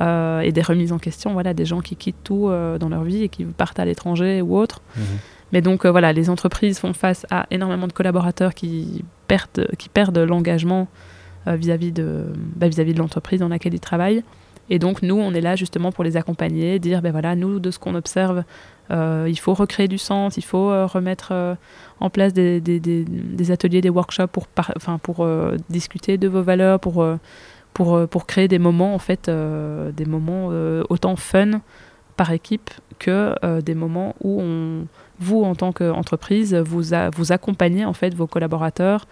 Euh, et des remises en question, voilà, des gens qui quittent tout euh, dans leur vie et qui partent à l'étranger ou autre. Mhm. Mais donc euh, voilà, les entreprises font face à énormément de collaborateurs qui perdent, qui perdent l'engagement vis-à-vis de, bah, vis-à-vis de l'entreprise dans laquelle ils travaillent. Et donc nous, on est là justement pour les accompagner, dire ben voilà, nous de ce qu'on observe, euh, il faut recréer du sens, il faut euh, remettre euh, en place des, ateliers, des workshops pour, par- pour discuter de vos valeurs, pour, pour, pour créer des moments en fait, des moments autant fun par équipe que des moments où on, vous en tant qu'entreprise vous, vous accompagnez en fait vos collaborateurs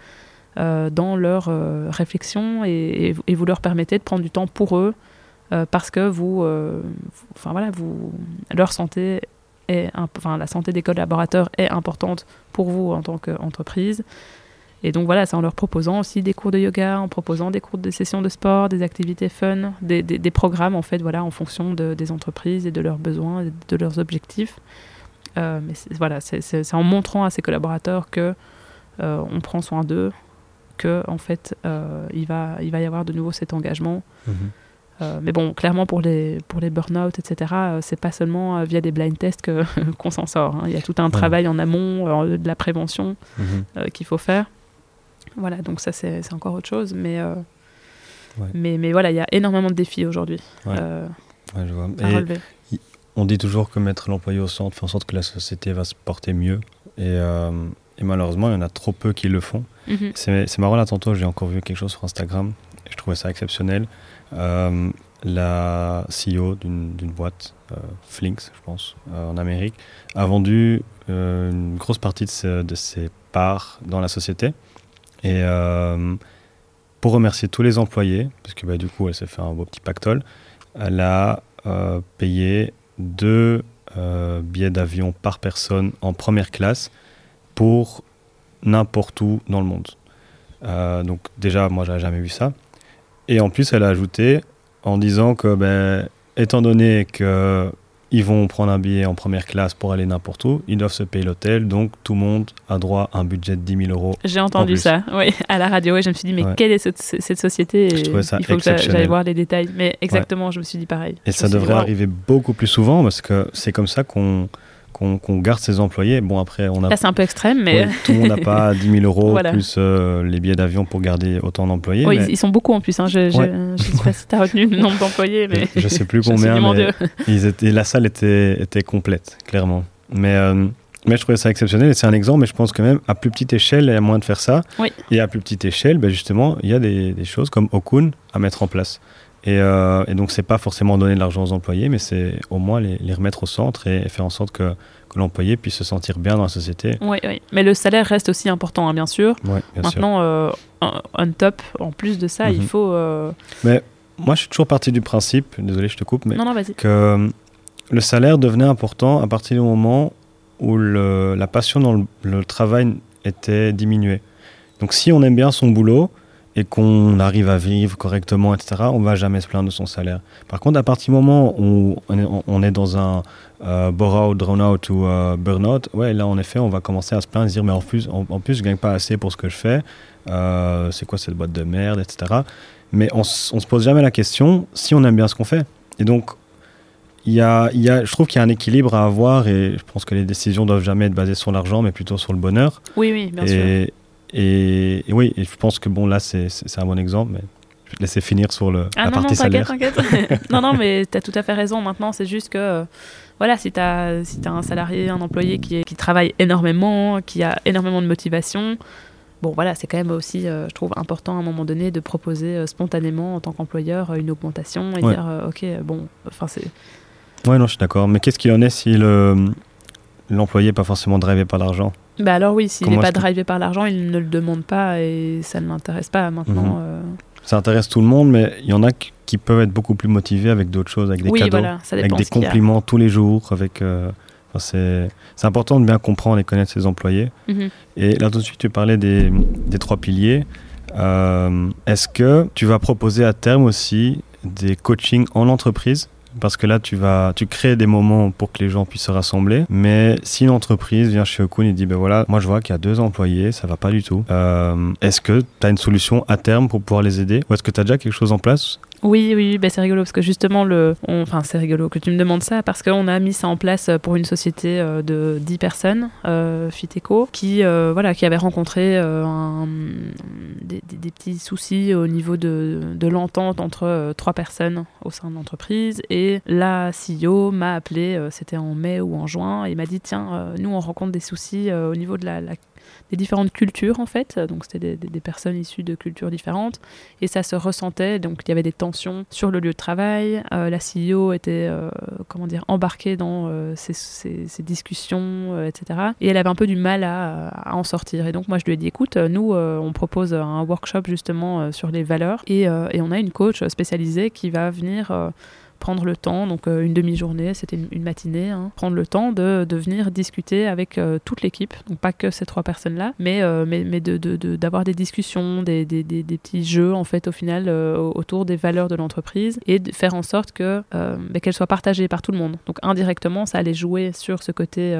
dans leur euh, réflexion et vous leur permettez de prendre du temps pour eux euh, parce que vous, euh, enfin voilà, leur santé est, enfin la santé des collaborateurs est importante pour vous en tant qu'entreprise. Et donc voilà, c'est en leur proposant aussi des cours de yoga, en proposant des cours de sessions de sport, des activités fun, des, des- programmes en fait, voilà, en fonction de- des entreprises et de leurs besoins, et de leurs objectifs. Euh, mais voilà, c'est en montrant à ses collaborateurs que on prend soin d'eux, que en fait il va il va y avoir de nouveau cet engagement. Mhm. Euh, mais bon, clairement pour les pour les burn-out, etc. euh, c'est pas seulement euh, via des blind tests que qu'on s'en sort. hein. Il y a tout un travail en amont euh, de la prévention Mhm. euh, qu'il faut faire. Voilà, donc ça c'est c'est encore autre chose, mais Ouais. mais mais voilà, il y a énormément de défis aujourd'hui Ouais. Ouais, je vois. à Et relever. on dit toujours que mettre l'employé au centre fait en sorte que la société va se porter mieux. Et, et malheureusement, il y en a trop peu qui le font. Mhm. C'est c'est marrant, là, tantôt, j'ai encore vu quelque chose sur Instagram. Et je trouvais ça exceptionnel. Euh, la CEO d'une boîte, euh, Flinks, je pense, euh, en Amérique, a vendu une grosse partie de ses, parts dans la société. Et pour remercier tous les employés, parce que bah, du coup, elle s'est fait un beau petit pactole, elle a payé deux billets d'avion par personne en première classe pour n'importe où dans le monde. Donc déjà, moi, j'avais jamais vu ça. Et en plus, elle a ajouté en disant que, ben, étant donné que ils vont prendre un billet en première classe pour aller n'importe où, ils doivent se payer l'hôtel, donc tout le monde a droit à un budget de 10 000 euros. J'ai entendu ça, oui, à la radio. Et je me suis dit, mais Ouais. quelle est cette, cette société? Je trouvais ça Il faut que j'aille voir les détails. Mais exactement, je me suis dit pareil. Et Je ça dit, devrait arriver beaucoup plus souvent parce que c'est comme ça qu'on qu'on garde ses employés. Bon, après, on a c'est un peu extrême, mais Ouais, tout le monde n'a pas 10 000 euros Voilà. plus euh, les billets d'avion pour garder autant d'employés. Oui, mais ils, sont beaucoup en plus. Hein. Je, Ouais. je sais pas si tu as retenu le nombre d'employés, mais je sais plus combien, mais ils étaient, la salle était, était complète, clairement. Mais, euh, mais je trouvais ça exceptionnel et c'est un exemple, mais je pense que même à plus petite échelle, il y a moyen de faire ça. Oui. Et à plus petite échelle, ben justement, il y a des, des choses comme Okun à mettre en place. Et, euh, et donc, c'est pas forcément donner de l'argent aux employés, mais c'est au moins les, les remettre au centre et, faire en sorte que, que l'employé puisse se sentir bien dans la société. Oui, oui. Mais le salaire reste aussi important, hein, bien sûr. Ouais, bien. Maintenant, euh, on top, en plus de ça, il Mhm. faut. euh, Moi, je suis toujours parti du principe, désolé, je te coupe, mais Non, non, que euh, le salaire devenait important à partir du moment où le- la passion dans le, le travail était diminuée. Donc si on aime bien son boulot et qu'on arrive à vivre correctement, etc., on va jamais se plaindre de son salaire. Par contre, à partir du moment où on est, on est dans un euh, bore-out, drown-out ou euh, burn-out, ouais, là, en effet, on va commencer à se plaindre, se dire, mais en plus, en, en plus je gagne pas assez pour ce que je fais, Euh, c'est quoi cette boîte de merde, etc. Mais on, on se pose jamais la question si on aime bien ce qu'on fait. Et donc, il y a, il y a, je trouve qu'il y a un équilibre à avoir et je pense que les décisions doivent jamais être basées sur l'argent, mais plutôt sur le bonheur. Oui, oui, bien sûr. Et, oui, et je pense que bon, là, c'est un bon exemple, mais je vais te laisser finir sur le, Ah la non, non, partie t'inquiète, salaire. t'inquiète. non, non, mais tu as tout à fait raison. Maintenant, c'est juste que, euh, voilà, si tu as, si as un salarié, un employé qui, qui travaille énormément, qui a énormément de motivation, bon, voilà, c'est quand même aussi, euh, je trouve, important à un moment donné de proposer euh, spontanément, en tant qu'employeur, une augmentation et Ouais. dire, OK, bon, enfin, c'est. Ouais, non, je suis d'accord. Mais qu'est-ce qu'il en est si le- l'employé n'est pas forcément drivé par l'argent? Bah alors, oui, s'il n'est pas drivé par l'argent, il ne le demande pas et ça ne l'intéresse pas maintenant. Mhm. euh, Ça intéresse tout le monde, mais il y en a qui- peuvent être beaucoup plus motivés avec d'autres choses, avec des oui, cadeaux, voilà, avec des compliments tous les jours. Avec, euh, c'est important de bien comprendre et connaître ses employés. Mhm. Et là, tout de suite, tu parlais des, des trois piliers. Euh, Est-ce que tu vas proposer à terme aussi des coachings en entreprise? Parce que là, tu vas, tu crées des moments pour que les gens puissent se rassembler. Mais si une entreprise vient chez Okun et dit, ben voilà, moi je vois qu'il y a deux employés, ça va pas du tout. Euh, est-ce que tu as une solution à terme pour pouvoir les aider? Ou est-ce que tu as déjà quelque chose en place Oui, oui, bah c'est rigolo parce que justement, le, enfin c'est rigolo que tu me demandes ça parce qu'on a mis ça en place pour une société euh, de 10 personnes, euh, Fiteco, qui, euh, voilà, qui avait rencontré des, petits soucis au niveau de, l'entente entre trois personnes au sein de l'entreprise. Et la CEO m'a appelé, c'était en mai ou en juin, et m'a dit tiens, nous on rencontre des soucis au niveau de la des différentes cultures en fait. Donc c'était des, personnes issues de cultures différentes et ça se ressentait. Donc il y avait des tensions sur le lieu de travail. Euh, la CEO était euh, comment dire embarquée dans euh, ces, discussions, etc. Et elle avait un peu du mal à, en sortir. Et donc moi je lui ai dit écoute, nous on propose un workshop justement sur les valeurs et, et, on a une coach spécialisée qui va venir prendre le temps, donc euh, une demi-journée, c'était une, matinée, hein, prendre le temps de, de venir discuter avec euh, toute l'équipe, donc pas que ces trois personnes-là, mais, euh, mais, mais d'avoir de, de, des discussions, des, des, des, petits jeux en fait au final autour des valeurs de l'entreprise et de faire en sorte que ben, qu'elles soient partagées par tout le monde. Donc indirectement, ça allait jouer sur ce côté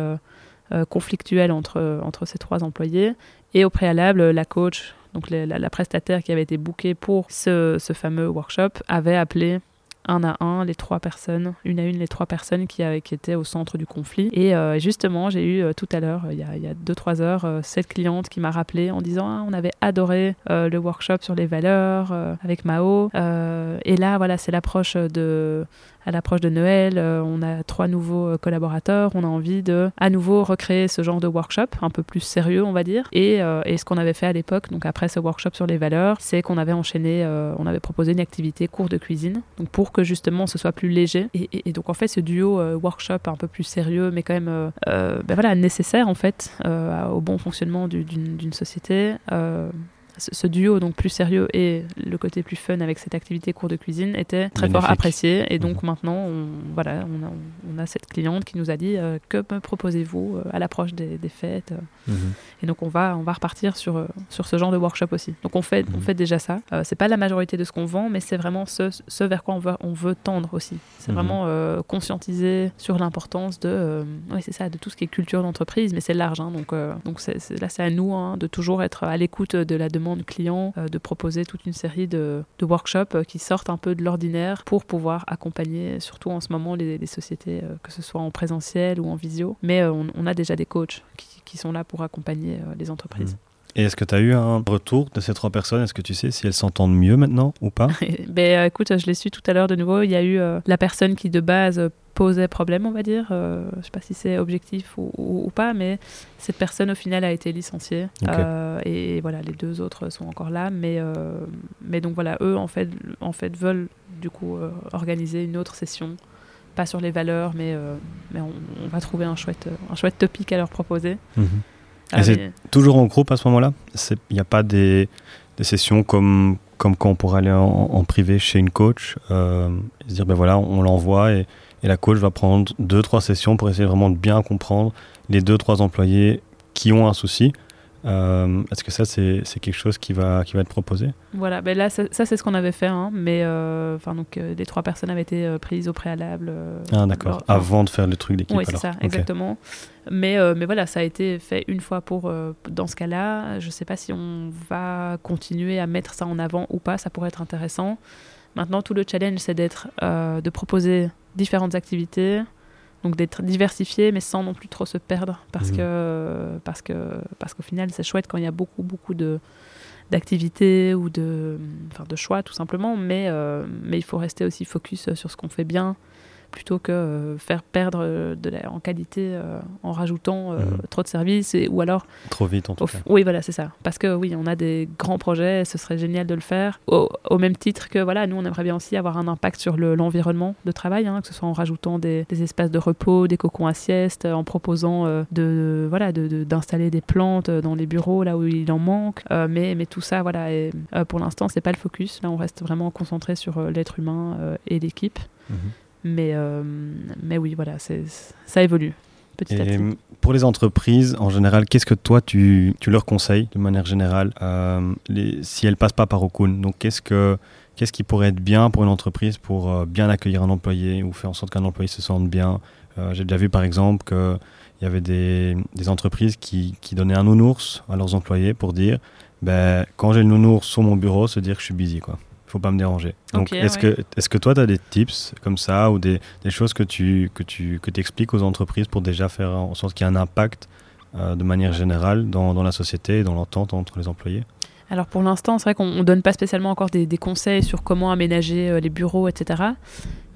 conflictuel entre, entre ces trois employés et au préalable, la coach donc la, la, prestataire qui avait été bookée pour ce, ce fameux workshop avait appelé un à un les trois personnes, une à une les trois personnes qui, étaient au centre du conflit. Et euh, justement, j'ai eu euh, tout à l'heure, il y a, deux, trois heures, euh, cette cliente qui m'a rappelé en disant ah, on avait adoré le workshop sur les valeurs avec Mao. et là, voilà, c'est l'approche de à l'approche de Noël, euh, on a trois nouveaux euh, collaborateurs, on a envie de à nouveau recréer ce genre de workshop un peu plus sérieux, on va dire. Et, euh, et ce qu'on avait fait à l'époque, donc après ce workshop sur les valeurs, c'est qu'on avait enchaîné, on avait proposé une activité cours de cuisine, donc pour que justement ce soit plus léger. Et, donc en fait, ce duo workshop un peu plus sérieux, mais quand même ben voilà, nécessaire en fait au bon fonctionnement d'une société ce duo donc plus sérieux et le côté plus fun avec cette activité cours de cuisine était très fort apprécié. Et donc mhm. maintenant on, voilà on a, on a, cette cliente qui nous a dit euh, que me proposez-vous euh, à l'approche des, des, fêtes mhm. et donc on va on va repartir sur euh, sur ce genre de workshop aussi. Donc on fait on mhm. fait déjà ça. C'est pas la majorité de ce qu'on vend mais c'est vraiment ce, ce, vers quoi on veut on veut tendre aussi. C'est vraiment conscientiser sur l'importance de oui c'est ça de tout ce qui est culture d'entreprise mais c'est large hein, donc donc là c'est à nous hein, de toujours être à l'écoute de la demande de clients, euh, de proposer toute une série de, workshops euh, qui sortent un peu de l'ordinaire pour pouvoir accompagner, surtout en ce moment, les, sociétés, euh, que ce soit en présentiel ou en visio. Mais on, a déjà des coachs qui, sont là pour accompagner les entreprises. Mmh. Et est-ce que tu as eu un retour de ces trois personnes? Est-ce que tu sais si elles s'entendent mieux maintenant ou pas? Ben, Écoute, je l'ai su tout à l'heure de nouveau. Il y a eu la personne qui de base posait problème, on va dire. Euh, je ne sais pas si c'est objectif ou, pas, mais cette personne au final a été licenciée. Euh, et voilà, les deux autres sont encore là. Mais, euh, mais donc voilà, eux en fait, en fait veulent du coup organiser une autre session. Pas sur les valeurs, mais, mais on, va trouver un chouette, un chouette topic à leur proposer. Mhm. et c'est toujours en groupe à ce moment-là? Il n'y a pas des, des, sessions comme, comme quand on pourrait aller en, en privé chez une coach, se dire ben voilà, on l'envoie et et la coach va prendre deux, trois sessions pour essayer vraiment de bien comprendre les deux, trois employés qui ont un souci. Euh, est-ce que ça, c'est quelque chose qui va, qui va être proposé? Voilà, ben là, ça, c'est ce qu'on avait fait, hein, mais euh, enfin donc euh, les trois personnes avaient été prises au préalable. ah d'accord, avant de faire le truc d'équipe. Oui, c'est ça, exactement. Mais, mais voilà, ça a été fait une fois pour dans ce cas-là. Je ne sais pas si on va continuer à mettre ça en avant ou pas. Ça pourrait être intéressant. Maintenant, tout le challenge, c'est d'être, de proposer différentes activités, donc d'être diversifié, mais sans non plus trop se perdre, parce mmh. que parce que parce qu'au final, c'est chouette quand il y a beaucoup beaucoup de d'activités ou de, enfin de choix tout simplement, mais, euh, mais il faut rester aussi focus sur ce qu'on fait bien plutôt que euh, faire perdre euh, de la, en qualité euh, en rajoutant mhm. trop de services et, ou alors trop vite en tout cas. Oui voilà c'est ça parce que oui on a des grands projets ce serait génial de le faire au, même titre que voilà nous on aimerait bien aussi avoir un impact sur l'environnement de travail hein, que ce soit en rajoutant des, espaces de repos des cocons à sieste en proposant de voilà d'installer de, des plantes dans les bureaux là où il en manque mais mais tout ça voilà et, pour l'instant c'est pas le focus là on reste vraiment concentré sur l'être humain et l'équipe mhm. Mais, euh, mais oui, voilà, ça évolue. Petit à petit. Pour les entreprises, en général, qu'est-ce que toi, tu, tu, leur conseilles de manière générale euh, les, si elles ne passent pas par Okun? Donc, qu'est-ce, que, qu'est-ce qui pourrait être bien pour une entreprise pour euh, bien accueillir un employé ou faire en sorte qu'un employé se sente bien? J'ai déjà vu, par exemple, qu'il y avait des, des entreprises qui, qui, donnaient un nounours à leurs employés pour dire ben, quand j'ai le nounours sur mon bureau, se dire que je suis busy. Quoi faut pas me déranger. Donc, est-ce que, est que toi, tu as des tips comme ça ou des, des, choses que tu, que tu que expliques aux entreprises pour déjà faire en sorte qu'il y ait un impact euh, de manière générale dans, dans la société et dans l'entente entre les employés? Alors pour l'instant, c'est vrai qu'on ne donne pas spécialement encore des, conseils sur comment aménager euh, les bureaux, etc.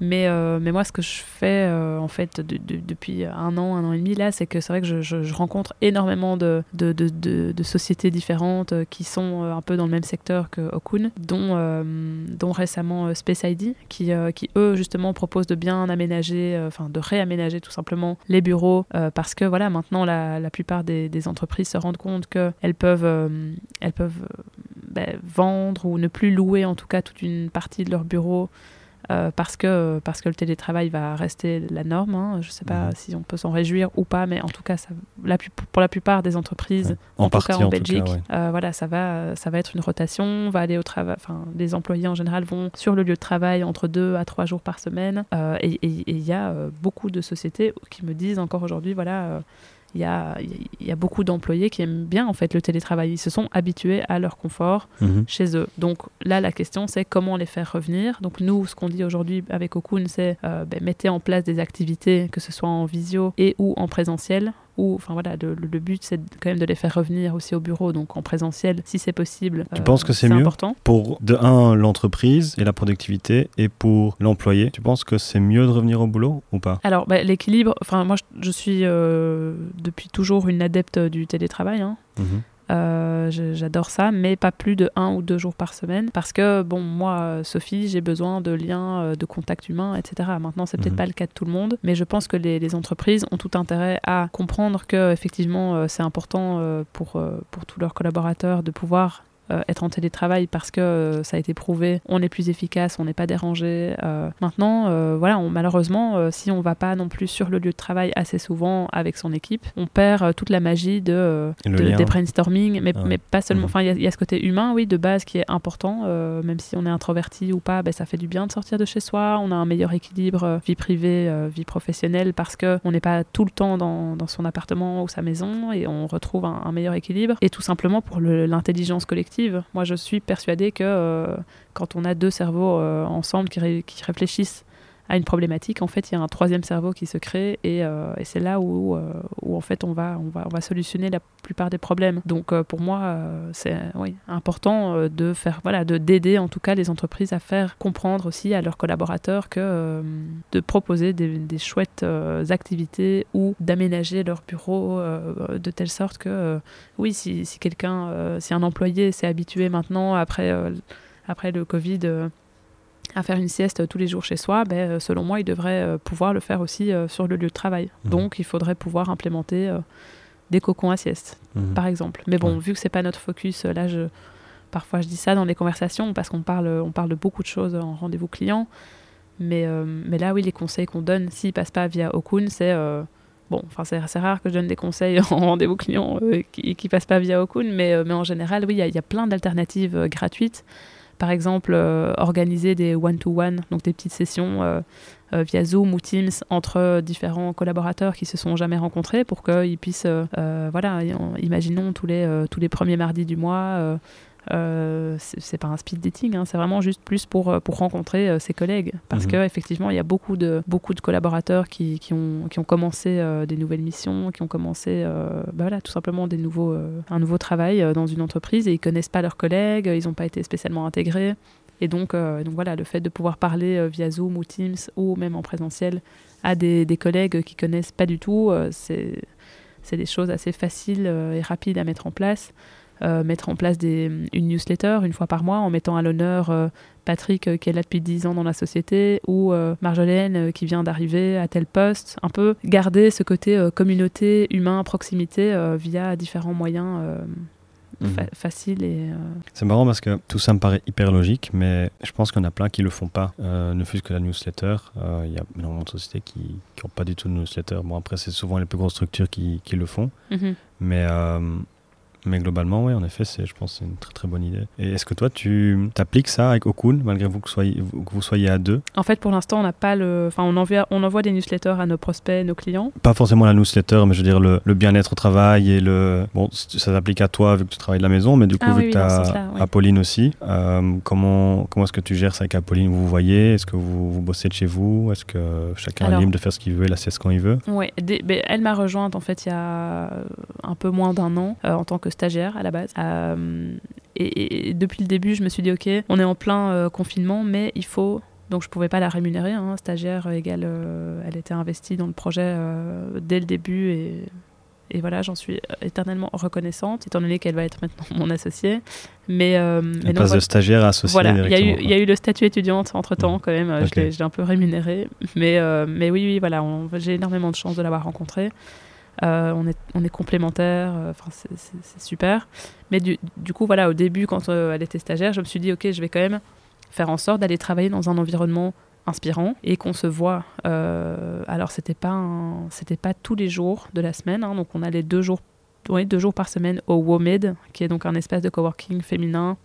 Mais, euh, mais moi, ce que je fais euh, en fait depuis un an, un an et demi là, c'est que c'est vrai que je, rencontre énormément de, de, sociétés différentes qui sont un peu dans le même secteur que Okun, dont, dont récemment Space ID, qui, qui eux justement proposent de bien aménager, enfin de réaménager tout simplement les bureaux, parce que voilà, maintenant la, la plupart des, des, entreprises se rendent compte qu'elles peuvent, elles peuvent ben, vendre ou ne plus louer en tout cas toute une partie de leurs bureaux euh, parce, que, parce que le télétravail va rester la norme. Hein. Je ne sais pas mhm. si on peut s'en réjouir ou pas, mais en tout cas, ça, la, pour la plupart des entreprises, en, tout cas en, Belgique, euh, voilà, ça va, ça va être une rotation. Va aller au travail. Enfin, les employés en général vont sur le lieu de travail entre deux à trois jours par semaine. Euh, et il y a beaucoup de sociétés qui me disent encore aujourd'hui, voilà il y a, y a, beaucoup d'employés qui aiment bien en fait le télétravail. Ils se sont habitués à leur confort mhm. chez eux. Donc là, la question, c'est comment les faire revenir. Donc nous, ce qu'on dit aujourd'hui avec Okun, c'est euh, ben, mettez en place des activités, que ce soit en visio et ou en présentiel, enfin voilà, le, but c'est quand même de les faire revenir aussi au bureau, donc en présentiel si c'est possible. Tu penses que euh, c'est mieux important. pour de un l'entreprise et la productivité et pour l'employé Tu penses que c'est mieux de revenir au boulot ou pas? Alors bah, l'équilibre, enfin moi je, suis euh, depuis toujours une adepte du télétravail. Hein. Mhm. Euh, j'adore ça, mais pas plus de un ou deux jours par semaine. Parce que, bon, moi, Sophie, j'ai besoin de liens, euh, de contact humain, etc. Maintenant, c'est peut-être mhm. pas le cas de tout le monde, mais je pense que les, les, entreprises ont tout intérêt à comprendre que, effectivement, euh, c'est important pour, pour tous leurs collaborateurs de pouvoir euh, être en télétravail parce que euh, ça a été prouvé, on est plus efficace, on n'est pas dérangé. Euh, maintenant, voilà, malheureusement, si on va pas non plus sur le lieu de travail assez souvent avec son équipe, on perd toute la magie de, des brainstorming, mais, ah mais pas seulement. Mhm. Enfin, il y, a ce côté humain, oui, de base qui est important, même si on est introverti ou pas, ben, ça fait du bien de sortir de chez soi. On a un meilleur équilibre vie privée, vie professionnelle parce que on n'est pas tout le temps dans, dans, son appartement ou sa maison et on retrouve un, un meilleur équilibre. Et tout simplement pour l'intelligence collective moi, je suis persuadée que euh, quand on a deux cerveaux euh, ensemble qui, réfléchissent à une problématique, en fait, il y a un troisième cerveau qui se crée et, euh, c'est là où, où, en fait, on va, on, va, on va solutionner la plupart des problèmes. Donc, pour moi, c'est oui, important de faire, voilà, de d'aider en tout cas les entreprises à faire comprendre aussi à leurs collaborateurs que de proposer des, des chouettes activités ou d'aménager leur bureau de telle sorte que oui, si, si quelqu'un, euh, si un employé s'est habitué maintenant, après, euh, après le Covid, euh, à faire une sieste tous les jours chez soi, ben, selon moi, il devrait pouvoir le faire aussi sur le lieu de travail. Mmh. Donc, il faudrait pouvoir implémenter des cocons à sieste, mmh. par exemple. Mais bon, vu que c'est pas notre focus, là, je, parfois je dis ça dans les conversations parce qu'on parle, on parle de beaucoup de choses en rendez-vous client. Mais, mais là, oui, les conseils qu'on donne, s'ils passent pas via Okun, c'est Bon, enfin, c'est rare que je donne des conseils en rendez-vous client euh, qui, qui passent pas via Okun, mais, euh, mais en général, oui, il y, a plein d'alternatives euh, gratuites. Par exemple, organiser des one-to-one, donc des petites sessions via Zoom ou Teams entre différents collaborateurs qui se sont jamais rencontrés pour qu'ils puissent, voilà, imaginons tous les, tous les premiers mardis du mois, euh, c'est pas un speed dating, hein, c'est vraiment juste plus pour, euh, pour rencontrer euh, ses collègues. Parce mhm. qu'effectivement, il y a beaucoup de, beaucoup de collaborateurs qui, qui, ont, qui ont commencé des nouvelles missions, qui ont commencé bah voilà, tout simplement des nouveaux, un nouveau travail dans une entreprise et ils connaissent pas leurs collègues, ils n'ont pas été spécialement intégrés. Et donc, donc voilà, le fait de pouvoir parler via Zoom ou Teams ou même en présentiel à des, des collègues qui connaissent pas du tout, c'est des choses assez faciles et rapides à mettre en place. Euh, mettre en place des, une newsletter une fois par mois en mettant à l'honneur euh, Patrick euh, qui est là depuis 10 ans dans la société ou Marjolaine qui vient d'arriver à tel poste. Un peu garder ce côté communauté, humain, proximité via différents moyens. Mhm. faciles et c'est marrant parce que tout ça me paraît hyper logique mais je pense qu'il y en a plein qui le font pas ne fût-ce que la newsletter il y a énormément de sociétés qui n'ont pas du tout de newsletter bon après c'est souvent les plus grosses structures qui, qui le font mhm. mais Mais globalement, oui, en effet, c'est, je pense que c'est une très très bonne idée. Et est-ce que toi, tu appliques ça avec Okun, malgré vous que, soyez, que vous soyez à deux? En fait, pour l'instant, on n'a pas le. Enfin, on envoie, on envoie des newsletters à nos prospects, nos clients. Pas forcément la newsletter, mais je veux dire le, le bien-être au travail et le. Bon, ça s'applique à toi vu que tu travailles de la maison, mais du coup, Ah vu oui, que oui, tu as oui. Apolline aussi, euh, comment, comment est-ce que tu gères ça avec Apolline? Vous vous voyez? Est-ce que vous, vous bossez de chez vous? Est-ce que chacun Alors- est libre de faire ce qu'il veut et la sieste quand il veut? Des- ben, elle m'a rejointe en fait il y a un peu moins d'un an euh, en tant que stagiaire à la base. Euh, et, et depuis le début, je me suis dit ok, on est en plein euh, confinement, mais il faut. Donc je pouvais pas la rémunérer, hein, stagiaire égale, euh, elle était investie dans le projet euh, dès le début et, et voilà, j'en suis éternellement reconnaissante, étant donné qu'elle va être maintenant mon associée. Mais, euh, mais passe de stagiaire à associé Voilà, il y, a eu, directement, il y a eu le statut étudiante entre temps Mhm. quand même, euh, Ok. je l'ai- un peu rémunéré. Mais, mais oui, oui, voilà, j'ai énormément de chance de l'avoir rencontré. Euh, on, est, on est complémentaires, euh, enfin, c'est- super. Mais du, du coup, voilà, au début, quand euh, elle était stagiaire, je me suis dit, ok, je vais quand même faire en sorte d'aller travailler dans un environnement inspirant et qu'on se voit. Alors, c'était pas, c'était pas tous les jours de la semaine, hein, donc on allait deux jours, deux jours par semaine au WOMED, qui est donc un espace de coworking féminin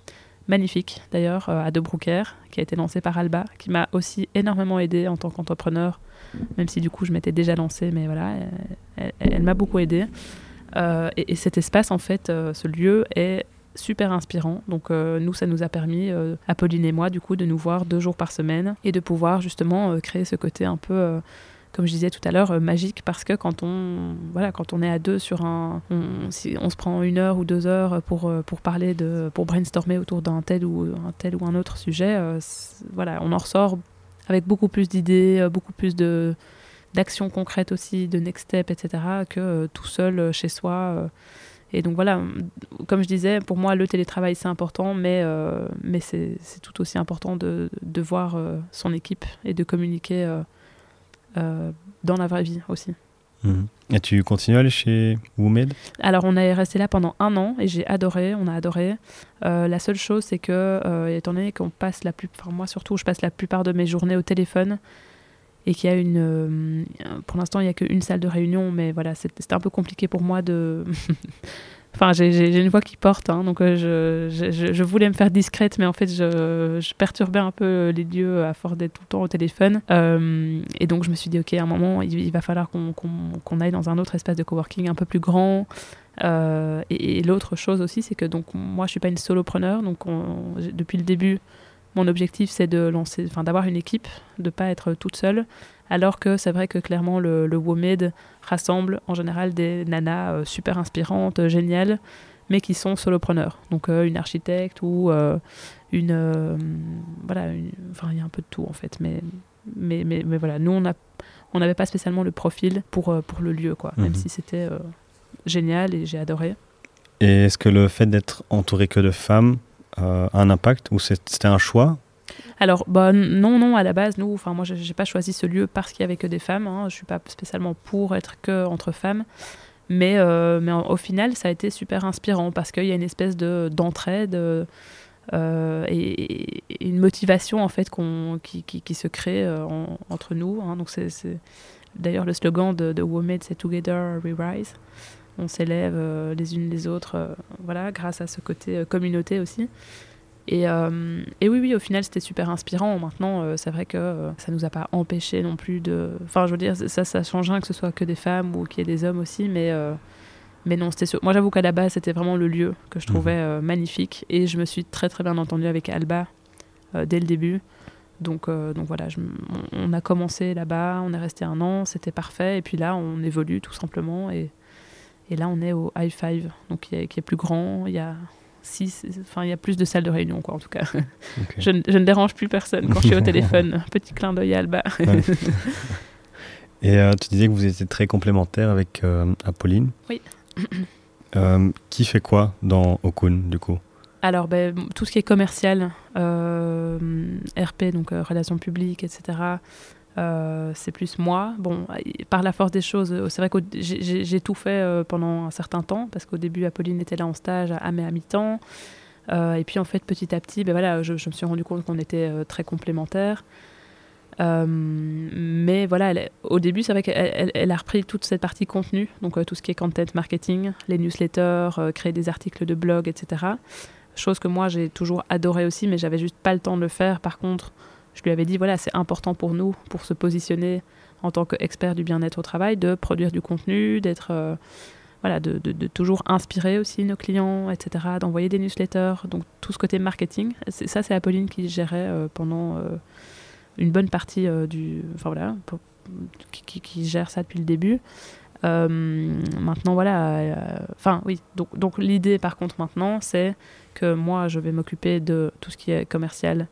magnifique d'ailleurs euh, à De Brouckère, qui a été lancé par Alba, qui m'a aussi énormément aidé en tant qu'entrepreneur, même si du coup je m'étais déjà lancée, mais voilà, elle, m'a beaucoup aidé. Euh, et, et cet espace, en fait, euh, ce lieu est super inspirant. Donc nous, ça nous a permis, Apolline et moi, du coup, de nous voir deux jours par semaine et de pouvoir justement créer ce côté un peu... comme je disais tout à l'heure, euh, magique parce que quand on, voilà, quand on est à deux sur un. On, si on se prend une heure ou deux heures pour, euh, pour parler de. pour brainstormer autour d'un tel ou un tel ou un autre sujet, euh, voilà, on en ressort avec beaucoup plus d'idées, beaucoup plus de d'actions concrètes aussi, de next step, etc., que tout seul chez soi. Et donc voilà, comme je disais, pour moi, le télétravail, c'est important, mais, mais c'est tout aussi important de, de voir son équipe et de communiquer dans la vraie vie aussi. Mhm. Et tu continues à aller chez Womed? Alors, on est resté là pendant un an et j'ai adoré, on a adoré. Euh, la seule chose, c'est que, euh, étant donné qu'on passe la plupart, enfin, moi surtout, je passe la plupart de mes journées au téléphone et qu'il y a une. euh, pour l'instant, il n'y a qu'une salle de réunion, mais voilà, c'était un peu compliqué pour moi de. Enfin, j'ai- une voix qui porte, hein, donc euh, je, voulais me faire discrète, mais en fait, je, perturbais un peu les lieux à force d'être tout le temps au téléphone. Euh, et donc, je me suis dit, OK, à un moment, il, va falloir qu'on aille dans un autre espace de coworking un peu plus grand. Euh, et l'autre chose aussi, c'est que donc, moi, je suis pas une solopreneur, donc depuis le début, mon objectif, c'est de lancer, enfin, d'avoir une équipe, de pas être toute seule. Alors que c'est vrai que clairement, le, le WOMED rassemble en général des nanas euh, super inspirantes, euh, géniales, mais qui sont solopreneurs. Donc euh, une architecte ou euh, une. euh, voilà, une- enfin, il y a un peu de tout en fait. Mais, mais, mais, mais voilà, nous, on a- on n'avait pas spécialement le profil pour, pour le lieu, quoi. Même Mhm. si c'était génial et j'ai adoré. Et est-ce que le fait d'être entouré que de femmes a un impact ou c'était un choix Alors, bah, non, non, à la base, nous, enfin, moi, j'ai pas choisi ce lieu parce qu'il y avait que des femmes. Hein, je suis pas spécialement pour être que entre femmes. Mais, euh, mais au final, ça a été super inspirant parce qu'il y a une espèce de d'entraide euh, euh, et, une motivation en fait qu'on qui, qui, se crée euh, en- entre nous. hein. donc c'est d'ailleurs le slogan de, de WOMED, c'est Together We Rise. On s'élève euh, les unes les autres, voilà, grâce à ce côté communauté aussi. Et, euh, et oui, oui, au final, c'était super inspirant. Maintenant, euh, c'est vrai que euh, ça nous a pas empêché non plus de. Enfin, je veux dire, ça, ça change rien que ce soit que des femmes ou qu'il y ait des hommes aussi, mais. euh, mais non, c'était sûr. Moi, j'avoue qu'à la base, c'était vraiment le lieu que je trouvais euh, magnifique. Et je me suis très, très bien entendue avec Alba dès le début. Donc, donc voilà, je m- on, on a commencé là-bas, on est resté un an, c'était parfait. Et puis là, on évolue tout simplement. Et, et là, on est au High Five, donc qui est, qui est plus grand. Il y a six, enfin, il y a plus de salles de réunion, quoi, en tout cas. Je, ne- je ne dérange plus personne quand je suis au téléphone. Petit clin d'œil à Alba. Et euh, tu disais que vous étiez très complémentaires avec euh, Apolline. Oui. Euh, qui fait quoi dans Okun, du coup? Alors, ben, tout ce qui est commercial, RP, donc relations publiques, etc., euh, c'est plus moi. Bon, par la force des choses, euh, c'est vrai que j'ai- tout fait euh, pendant un certain temps, parce qu'au début, Apolline était là en stage à, à mi-temps. Et puis, en fait, petit à petit, ben voilà, je, me suis rendu compte qu'on était très complémentaires. mais voilà, au début, c'est vrai qu'elle elle, a repris toute cette partie contenu, donc tout ce qui est content marketing, les newsletters, créer des articles de blog, etc. Chose que moi j'ai toujours adoré aussi, mais j'avais juste pas le temps de le faire. Par contre, je lui avais dit voilà, c'est important pour nous, pour se positionner en tant qu'expert du bien-être au travail, de produire du contenu, d'être euh, voilà, de, de, toujours inspirer aussi nos clients, etc., d'envoyer des newsletters, donc tout ce côté marketing. Ça, c'est Apolline qui gérait euh, pendant euh, une bonne partie du, enfin voilà, qui, qui, gère ça depuis le début. maintenant, voilà, enfin oui, donc, donc l'idée par contre maintenant, c'est que moi, je vais m'occuper de tout ce qui est commercial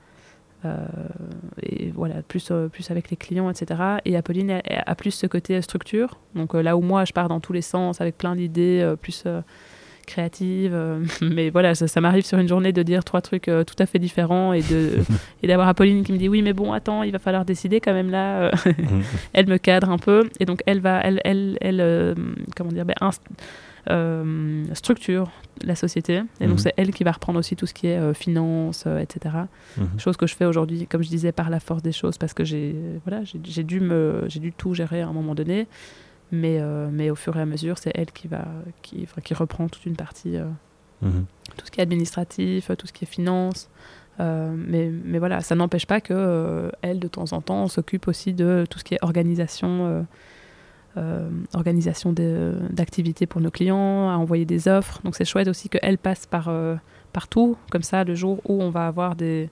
et voilà, plus, euh, plus avec les clients, etc. Et Apolline a, plus ce côté structure. Donc euh, là où moi, je pars dans tous les sens avec plein d'idées plus créatives. mais voilà, ça, m'arrive sur une journée de dire trois trucs tout à fait différents et de et d'avoir Apolline qui me dit oui, mais bon, attends, il va falloir décider quand même là. elle me cadre un peu et donc elle va, elle, elle, elle comment dire, ben, euh, structure la société. Et donc, mhm. c'est elle qui va reprendre aussi tout ce qui est euh, finance, euh, etc. Mhm. Chose que je fais aujourd'hui, comme je disais, par la force des choses, parce que j'ai voilà, j'ai dû, me, dû tout gérer à un moment donné. Mais, mais au fur et à mesure, c'est elle qui, va, qui, qui reprend toute une partie, mhm. tout ce qui est administratif, tout ce qui est finance. mais, mais voilà, ça n'empêche pas que elle, de temps en temps, s'occupe aussi de tout ce qui est organisation euh, organisation d'activités pour nos clients, à envoyer des offres. Donc c'est chouette aussi qu'elle passe par, euh, partout. Comme ça, le jour où on va avoir des,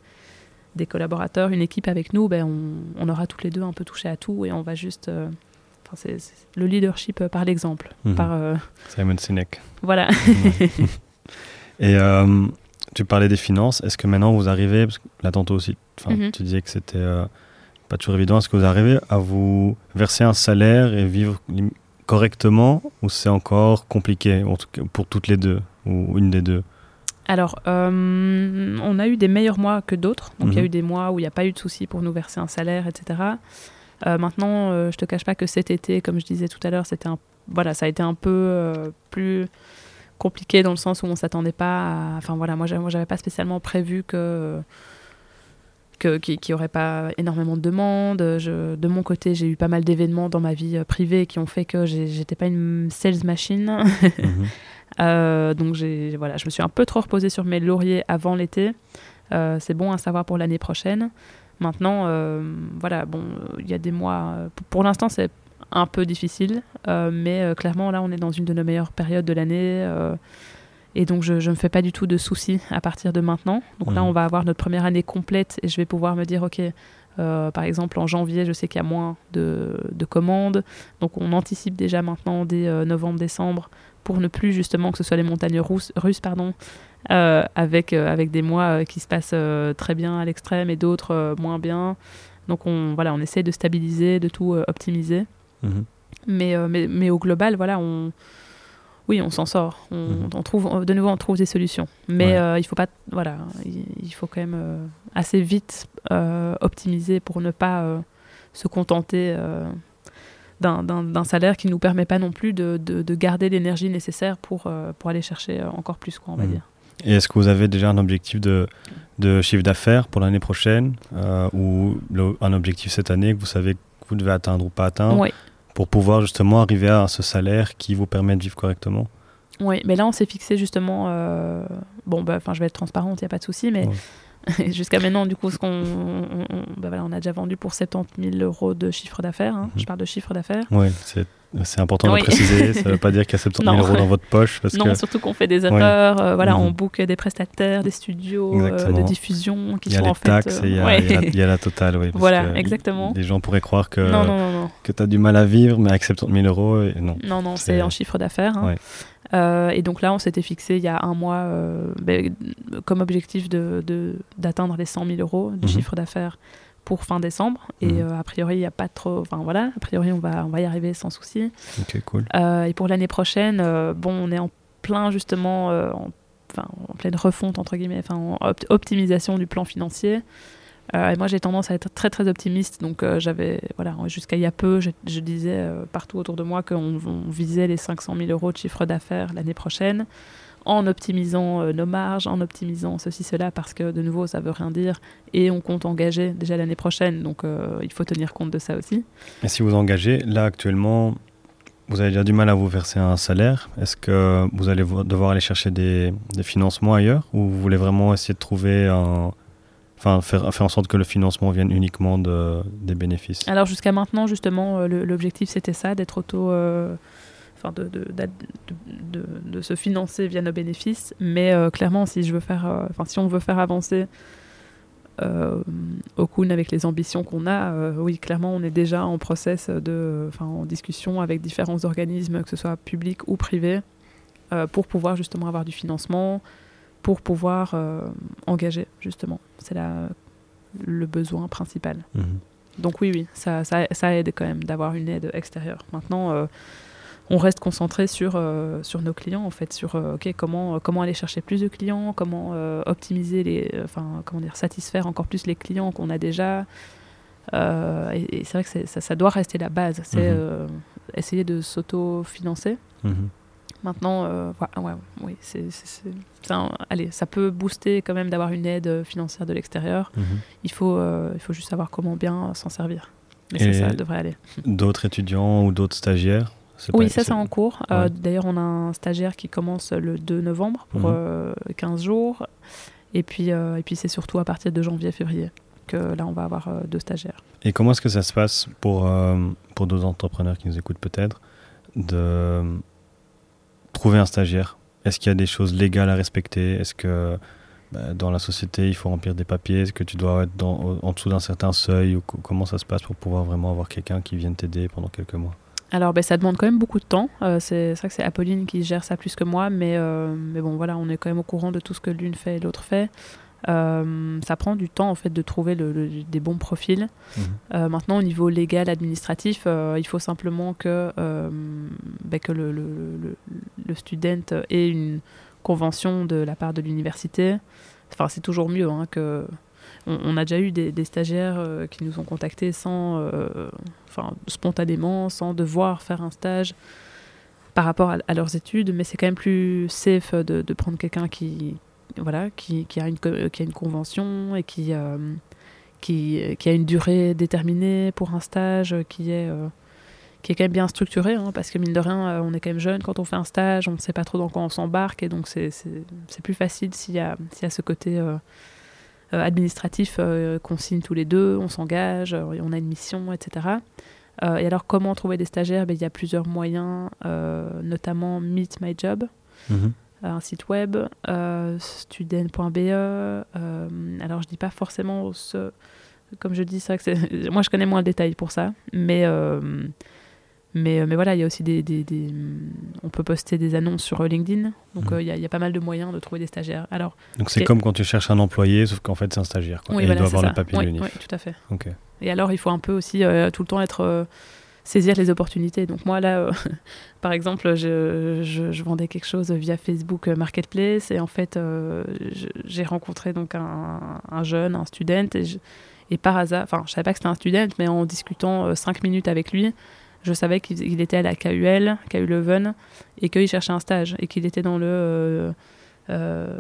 des collaborateurs, une équipe avec nous, ben on, on, aura toutes les deux un peu touché à tout et on va juste... Euh, c'est le leadership par l'exemple. Mhm. par Simon Sinek. Voilà. Mhm. et tu parlais des finances. Est-ce que maintenant vous arrivez, parce que là tantôt aussi, mhm. tu disais que c'était pas toujours évident. Est-ce que vous arrivez à vous verser un salaire et vivre correctement ou c'est encore compliqué pour toutes les deux ou une des deux? Alors, euh, on a eu des meilleurs mois que d'autres. Donc, il y a mhm. eu des mois où il n'y a pas eu de souci pour nous verser un salaire, etc. Euh, maintenant, euh, je te cache pas que cet été, comme je disais tout à l'heure, c'était un, voilà, ça a été un peu plus compliqué dans le sens où on s'attendait pas. À, enfin voilà, moi, j'avais pas spécialement prévu que qui n'y aurait pas énormément de demandes. Je, de mon côté, j'ai eu pas mal d'événements dans ma vie euh, privée qui ont fait que j'étais pas une sales machine. Mhm. Euh, donc voilà, je me suis un peu trop reposée sur mes lauriers avant l'été. Euh, c'est bon à savoir pour l'année prochaine. Maintenant, voilà, bon, il y a des mois. Pour, l'instant, c'est un peu difficile, mais clairement, là, on est dans une de nos meilleures périodes de l'année. Et donc, je ne me fais pas du tout de soucis à partir de maintenant. Donc là, mmh. on va avoir notre première année complète et je vais pouvoir me dire, OK, euh, par exemple, en janvier, je sais qu'il y a moins de, de, commandes. Donc, on anticipe déjà maintenant dès euh, novembre-décembre pour ne plus justement que ce soit les montagnes russes, russes pardon, euh, avec, avec des mois qui se passent très bien à l'extrême et d'autres moins bien. Donc, on, voilà, on essaie de stabiliser, de tout optimiser. Mmh. Mais, mais, mais, au global, voilà, on oui, on s'en sort. Mhm. On, trouve, de nouveau, on trouve des solutions. Mais euh, il faut pas, voilà, il, faut quand même euh, assez vite euh, optimiser pour ne pas se contenter d'un salaire qui ne nous permet pas non plus de, de, garder l'énergie nécessaire pour, pour aller chercher encore plus, quoi, on va mhm. dire. Et est-ce que vous avez déjà un objectif de, de chiffre d'affaires pour l'année prochaine ou un objectif cette année que vous savez que vous devez atteindre ou pas atteindre? Oui, pour pouvoir justement arriver à ce salaire qui vous permet de vivre correctement Oui, mais là on s'est fixé justement, euh, bon, bah, je vais être transparente, il n'y a pas de souci, mais jusqu'à maintenant, du coup, ce qu'on, on, bah, voilà, on a déjà vendu pour 70 000 euros de chiffre d'affaires, hein. mhm. je parle de chiffre d'affaires. Oui, c'est c'est important de préciser, ça ne veut pas dire qu'il y a 70 000 euros dans votre poche. Parce non, surtout qu'on fait des erreurs, euh, voilà, mhm. on book des prestataires, des studios euh, de diffusion qui sont en fait. Il y a les taxes et il y, a la totale, oui. Voilà, exactement. Les gens pourraient croire que, que tu as du mal à vivre, mais avec 70 000 euros, non. Non, non, c'est en chiffre d'affaires. Hein. Euh, et donc là, on s'était fixé il y a un mois ben, comme objectif d'atteindre de, d'atteindre les 100 000 euros de mhm. chiffre d'affaires pour fin décembre. Et mhm. euh, a priori, il n'y a pas trop. Enfin voilà, a priori, on va, on va y arriver sans souci. Ok, cool. Euh, et pour l'année prochaine, euh, bon, on est en plein justement, en, en pleine refonte, entre guillemets, enfin, en optimisation du plan financier. et moi, j'ai tendance à être très très optimiste. Donc, j'avais, voilà, jusqu'à il y a peu, je, disais partout autour de moi qu'on visait les 500 000 euros de chiffre d'affaires l'année prochaine. En optimisant euh, nos marges, en optimisant ceci, cela, parce que de nouveau, ça veut rien dire. Et on compte engager déjà l'année prochaine, donc euh, il faut tenir compte de ça aussi. Et si vous engagez, là actuellement, vous avez déjà du mal à vous verser un salaire. Est-ce que vous allez devoir aller chercher des, des, financements ailleurs ou vous voulez vraiment essayer de trouver un. Enfin, faire, faire en sorte que le financement vienne uniquement de, des bénéfices? Alors, jusqu'à maintenant, justement, l'objectif c'était ça, d'être auto enfin de, de, de, de, se financer via nos bénéfices. Mais euh, clairement, si, je veux faire, euh, si on veut faire avancer euh, Okun avec les ambitions qu'on a, euh, oui, clairement, on est déjà en process, de, en discussion avec différents organismes, que ce soit publics ou privés, pour pouvoir justement avoir du financement, pour pouvoir engager, justement. C'est le besoin principal. Mhm. Donc oui, oui, ça, ça, ça, aide quand même d'avoir une aide extérieure. Maintenant, on reste concentré sur, euh, sur nos clients, en fait, sur euh, comment, euh, comment aller chercher plus de clients, comment optimiser les, enfin, comment dire, satisfaire encore plus les clients qu'on a déjà. et, c'est vrai que ça, ça, doit rester la base, c'est mhm. essayer de s'auto-financer. Mhm. Maintenant, ouais, oui, c'est, allez, ça peut booster quand même d'avoir une aide financière de l'extérieur. Mhm. Il, faut, il faut juste savoir comment bien s'en servir. Mais ça, ça devrait aller. D'autres étudiants ou d'autres stagiaires oui, ça c'est en cours. Euh, d'ailleurs, on a un stagiaire qui commence le 2 novembre pour 15 mhm. euh, jours. Et puis, euh, et puis c'est surtout à partir de janvier-février que là, on va avoir deux stagiaires. Et comment est-ce que ça se passe pour, pour d'autres entrepreneurs qui nous écoutent peut-être de trouver un stagiaire? Est-ce qu'il y a des choses légales à respecter? Est-ce que bah, dans la société, il faut remplir des papiers? Est-ce que tu dois être dans, en dessous d'un certain seuil? Ou Comment ça se passe pour pouvoir vraiment avoir quelqu'un qui vienne t'aider pendant quelques mois? Alors, ben, ça demande quand même beaucoup de temps. Euh, c'est vrai que c'est Apolline qui gère ça plus que moi, mais, euh, mais bon, voilà, on est quand même au courant de tout ce que l'une fait et l'autre fait. Euh, ça prend du temps en fait de trouver le, des bons profils. Mhm. maintenant, au niveau légal, administratif, il faut simplement que, ben, que le, le, le, student ait une convention de la part de l'université. Enfin, c'est toujours mieux hein, que on, a déjà eu des, stagiaires euh, qui nous ont contactés sans, euh, spontanément, sans devoir faire un stage par rapport à, leurs études, mais c'est quand même plus safe de, prendre quelqu'un qui, voilà, qui, a une, qui a une convention et qui, euh, qui, a une durée déterminée pour un stage, qui est, qui est quand même bien structuré, hein, parce que mine de rien, on est quand même jeune. Quand on fait un stage, on ne sait pas trop dans quoi on s'embarque, et donc c'est plus facile s'il y, a, y a ce côté administratif euh, qu'on signe tous les deux, on s'engage, euh, on a une mission, etc. et alors, comment trouver des stagiaires? Ben, Il y a plusieurs moyens, notamment Meet My Job. Mhm. un site web, student.be. alors, je dis pas forcément, ce, comme je dis, que moi je connais moins le détail pour ça, mais mais, euh, mais voilà, il y a aussi des, des, mm, On peut poster des annonces sur LinkedIn. Donc, mmh. euh, il y, y, a pas mal de moyens de trouver des stagiaires. Alors, donc, c'est comme quand tu cherches un employé, sauf qu'en fait, c'est un stagiaire. Quoi. Oui, et voilà, il doit avoir ça. le papier oui, de l'UNIF. Oui, tout à fait. Et alors, il faut un peu aussi euh, tout le temps être. saisir les opportunités. Donc, moi, là, par exemple, je, je, je, vendais quelque chose via Facebook Marketplace. Et en fait, j'ai rencontré donc un, un, jeune, un student. Et, et par hasard, enfin, je savais pas que c'était un student, mais en discutant cinq minutes avec lui, je savais qu'il était à la KUL, KU Leuven, et qu'il cherchait un stage, et qu'il était dans le. Euh, euh,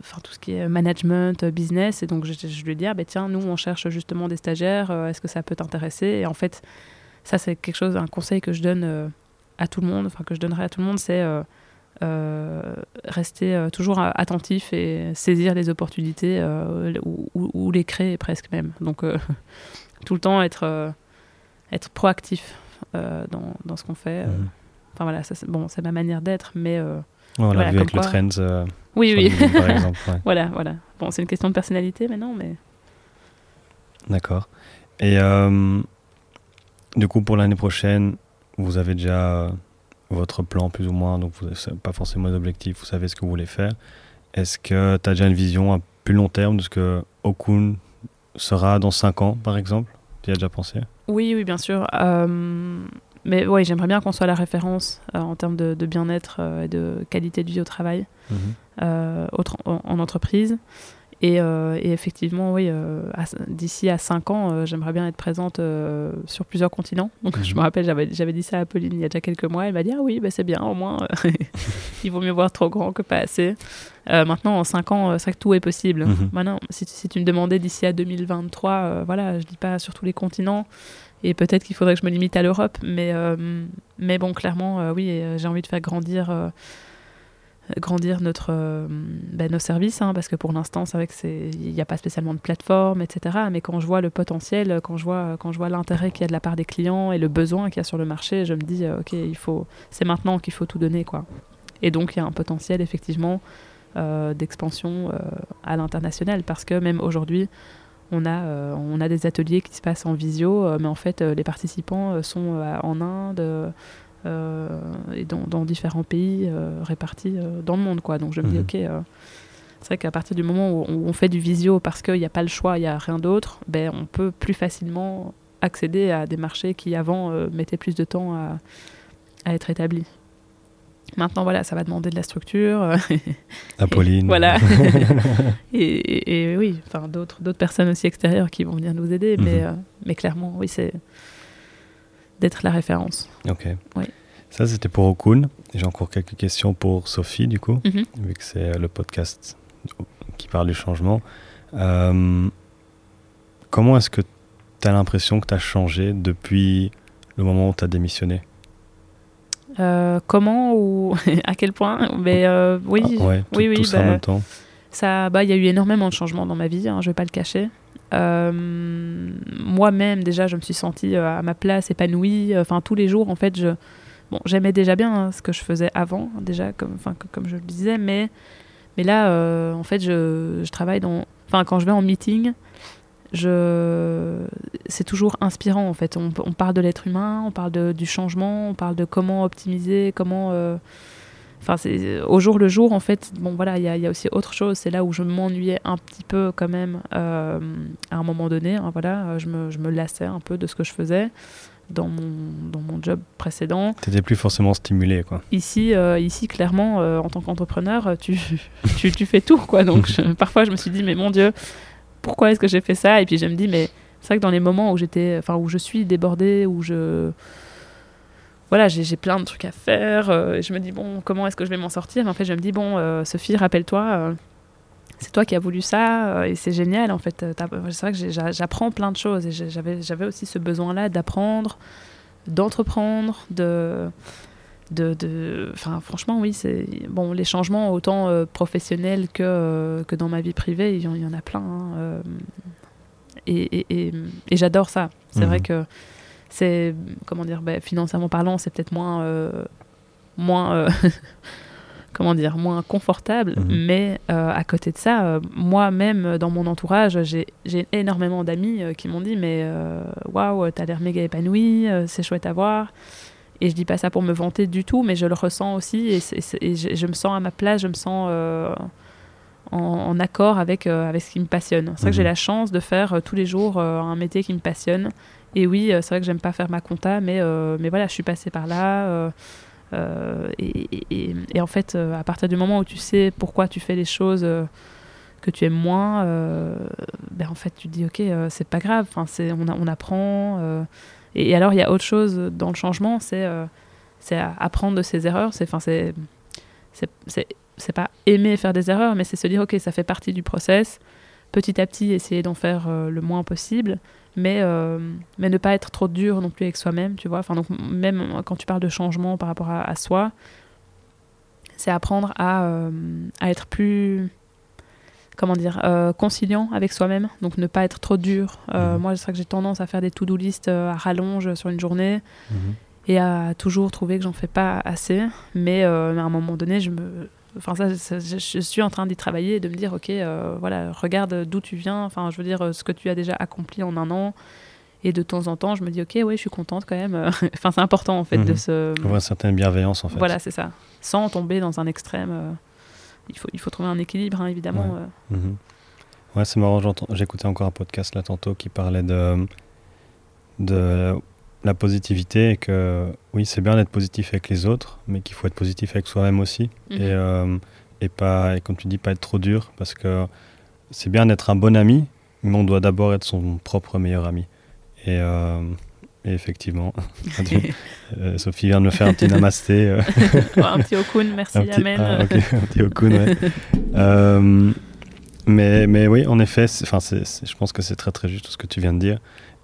enfin, tout ce qui est management, business. Et donc, je, lui ai dit, ah, ben, tiens, nous, on cherche justement des stagiaires, euh, est-ce que ça peut t'intéresser? Et en fait, ça, c'est quelque chose, un conseil que je donne à tout le monde, enfin, que je donnerai à tout le monde, c'est rester toujours attentif et saisir les opportunités ou, ou, les créer presque même. Donc, tout le temps être, être proactif. Euh, dans, dans, ce qu'on fait. Euh. Mhm. Enfin voilà, c'est, bon, c'est ma manière d'être, mais. Euh, on l'a vu avec le trend. oui, oui. par exemple. voilà, voilà. Bon, c'est une question de personnalité maintenant, mais. D'accord. Et du coup, pour l'année prochaine, vous avez déjà votre plan plus ou moins, donc vous n'avez pas forcément d'objectifs, vous savez ce que vous voulez faire. Est-ce que tu as déjà une vision à plus long terme de ce que Okun sera dans 5 ans, par exemple? Tu y as déjà pensé oui, oui, bien sûr. Euh, mais oui, j'aimerais bien qu'on soit la référence euh, en termes de, bien-être euh, et de qualité de vie au travail mhm. en, entreprise. Et, euh, et effectivement, oui, euh, d'ici à 5 ans, euh, j'aimerais bien être présente sur plusieurs continents. Donc je me rappelle, j'avais j'avais dit ça à Pauline il y a déjà quelques mois. Elle m'a dit Ah oui, bah, c'est bien, au moins, il vaut mieux voir trop grand que pas assez. Maintenant, en 5 ans, c'est vrai que tout est possible. Mhm. Maintenant, si, tu- si tu me demandais d'ici à 2023, euh, voilà, je dis pas sur tous les continents. Et peut-être qu'il faudrait que je me limite à l'Europe. Mais, euh, mais bon, clairement, euh, oui, euh, j'ai envie de faire grandir, grandir notre, euh, ben, nos services. hein, parce que pour l'instant, c'est vrai qu'il n'y a pas spécialement de plateforme, etc. Mais quand je vois le potentiel, quand je vois, vois l'intérêt qu'il y a de la part des clients et le besoin qu'il y a sur le marché, je me dis, euh, OK, il faut, c'est maintenant qu'il faut tout donner. Quoi. Et donc, il y a un potentiel, effectivement, euh, d'expansion à l'international. Parce que même aujourd'hui, on a, on a des ateliers qui se passent en visio, mais en fait, les participants sont en Inde et dans, dans différents pays euh, répartis euh, dans le monde. Quoi. Donc je me dis, Mhm. ok, euh, c'est vrai qu'à partir du moment où on, fait du visio parce qu'il n'y a pas le choix, il n'y a rien d'autre, ben, on peut plus facilement accéder à des marchés qui avant euh, mettaient plus de temps à, à être établis. Maintenant, voilà, ça va demander de la structure. euh, Apolline. voilà. et, et- et oui, enfin d'autres personnes aussi extérieures qui vont venir nous aider, mais, Mhm. euh, mais clairement, oui, c'est d'être la référence. Ok. Oui. Ça, c'était pour Okun. J'ai encore quelques questions pour Sophie, du coup, Mhm. vu que c'est le podcast qui parle du changement. Euh, comment est-ce que tu as l'impression que tu as changé depuis le moment où tu as démissionné? Euh, comment ou à quel point? Mais euh, oui, Ah, ouais, tout, oui, oui, tout ça en bah, même temps. ça, bah, il y a eu énormément de changements dans ma vie. hein, je vais pas le cacher. Euh, Moi-même, déjà, je me suis sentie euh, à ma place, épanouie. Enfin, tous les jours, en fait, je, bon, j'aimais déjà bien hein, ce que je faisais avant, déjà, comme, enfin, comme je le disais, mais, mais là, euh, en fait, je, je travaille dans, enfin, quand je vais en meeting, je, c'est toujours inspirant, en fait. On, parle de l'être humain, on parle de, du changement, on parle de comment optimiser, comment Enfin, c'est au jour le jour, en fait. Bon, voilà, il y, a- il y a aussi autre chose. C'est là où je m'ennuyais un petit peu quand même euh, à un moment donné. hein, voilà, euh, je me, je me lassais un peu de ce que je faisais dans mon, dans mon job précédent. Tu n'étais plus forcément stimulé, quoi. Ici, euh, ici clairement, euh, en tant qu'entrepreneur, tu, tu, tu fais tout, quoi. Donc, je- parfois, je me suis dit, mais mon Dieu, pourquoi est-ce que j'ai fait ça? Et puis, je me dis, mais c'est vrai que dans les moments où j'étais, enfin, où je suis débordée, où je voilà, j'ai plein de trucs à faire. euh, et je me dis, bon, comment est-ce que je vais m'en sortir? Mais En fait, je me dis, bon, euh, Sophie, rappelle-toi, euh, c'est toi qui as voulu ça, et c'est génial, en fait. C'est vrai que j'apprends plein de choses, et j'avais aussi ce besoin-là d'apprendre, d'entreprendre, de... de, de- enfin, franchement, oui, c'est... Bon, les changements, autant professionnels que, que dans ma vie privée, il y, en- il y en a plein. hein, et et, et, et j'adore ça. C'est Mhm. vrai que c'est comment dire ben, financièrement parlant c'est peut-être moins euh, moins euh, comment dire moins confortable Mhm. mais euh, à côté de ça moi-même dans mon entourage j'ai j'ai énormément d'amis qui m'ont dit mais waouh t'as l'air méga épanoui c'est chouette à voir et je dis pas ça pour me vanter du tout mais je le ressens aussi et, je, je me sens à ma place je me sens en, en accord avec, euh, avec ce qui me passionne. C'est vrai que j'ai Mhm. la chance de faire euh, tous les jours euh, un métier qui me passionne. Et oui, euh, c'est vrai que j'aime pas faire ma compta, mais, euh, mais voilà, je suis passée par là. euh, et, en fait, à partir du moment où tu sais pourquoi tu fais les choses que tu aimes moins, ben en fait, tu te dis, ok, c'est pas grave, on, on apprend. et, alors, il y a autre chose dans le changement, c'est, apprendre de ses erreurs. C'est, enfin, c'est, c'est, pas aimer faire des erreurs, mais c'est se dire, ok, ça fait partie du process. Petit à petit, essayer d'en faire le moins possible mais, euh, mais ne pas être trop dur non plus avec soi-même, tu vois. Enfin, donc, même quand tu parles de changement par rapport à, à soi, c'est apprendre à, euh, à être plus, comment dire, euh, conciliant avec soi-même. Donc, ne pas être trop dur. Mhm. Moi, c'est vrai que j'ai tendance à faire des to-do list à rallonge sur une journée Mhm. et à toujours trouver que j'en fais pas assez. Mais à un moment donné, je me. Enfin, ça, ça, je, suis en train d'y travailler et de me dire, ok, euh, voilà, regarde d'où tu viens. Enfin, je veux dire, euh, ce que tu as déjà accompli en un an. Et de temps en temps, je me dis, ok, ouais, je suis contente quand même. enfin, c'est important en fait de Mhm. se. Avoir une certaine bienveillance, en fait. Voilà, c'est ça. Sans tomber dans un extrême. euh, il, faut, il faut trouver un équilibre, hein, évidemment. euh. Mhm. Ouais, c'est marrant. J'écoutais encore un podcast là tantôt qui parlait de, de la positivité et que oui, c'est bien d'être positif avec les autres, mais qu'il faut être positif avec soi-même aussi. Mhm. Et, euh, et, pas, et comme tu dis, pas être trop dur parce que c'est bien d'être un bon ami, mais on doit d'abord être son propre meilleur ami. Et, euh, et effectivement, euh, Sophie vient de me faire un petit namasté. un petit okun, merci, un petit, amen. ah, un petit okun, ouais. Mais, mais oui, en effet, je pense que c'est très très juste tout ce que tu viens de dire.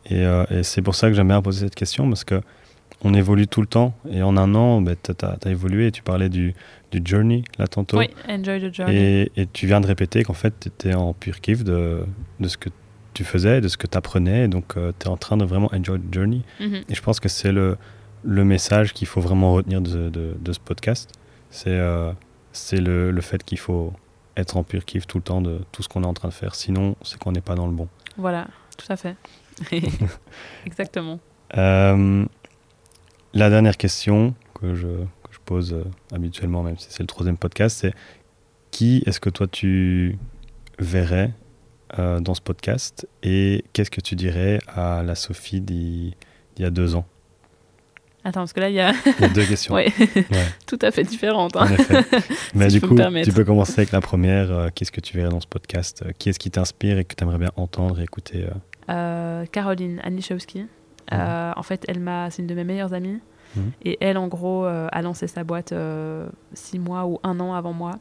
Et, euh, et c'est pour ça que j'aime bien poser cette question, parce que on évolue tout le temps. Et en un an, ben, tu as, évolué. Tu parlais du, du journey là tantôt. Oui, enjoy the journey. Et, et tu viens de répéter qu'en fait, tu étais en pur kiff de, de ce que tu faisais, de ce que tu apprenais. Donc, tu es en train de vraiment enjoy the journey. Mhm. Et je pense que c'est le, le message qu'il faut vraiment retenir de, de- de ce podcast. C'est euh, c'est le, le fait qu'il faut être en pur kiff tout le temps de tout ce qu'on est en train de faire. Sinon, c'est qu'on n'est pas dans le bon. Voilà, tout à fait. Exactement. Euh, la dernière question que je, que je pose euh, habituellement, même si c'est le troisième podcast, c'est qui est-ce que toi tu verrais euh, dans ce podcast et qu'est-ce que tu dirais à la Sophie d'il y a deux ans? Attends, parce que là, il y a Il y a deux questions. ouais, Ouais, tout à fait différentes. en hein. Mais Si du coup, tu peux commencer avec la première. euh, qu'est-ce que tu verrais dans ce podcast Qui est-ce qui t'inspire et que tu aimerais bien entendre et écouter Caroline Aniszewski. Euh, en fait, elle m'a, c'est une de mes meilleures amies. Mhm. Et elle, en gros, euh, a lancé sa boîte euh, six mois ou un an avant moi.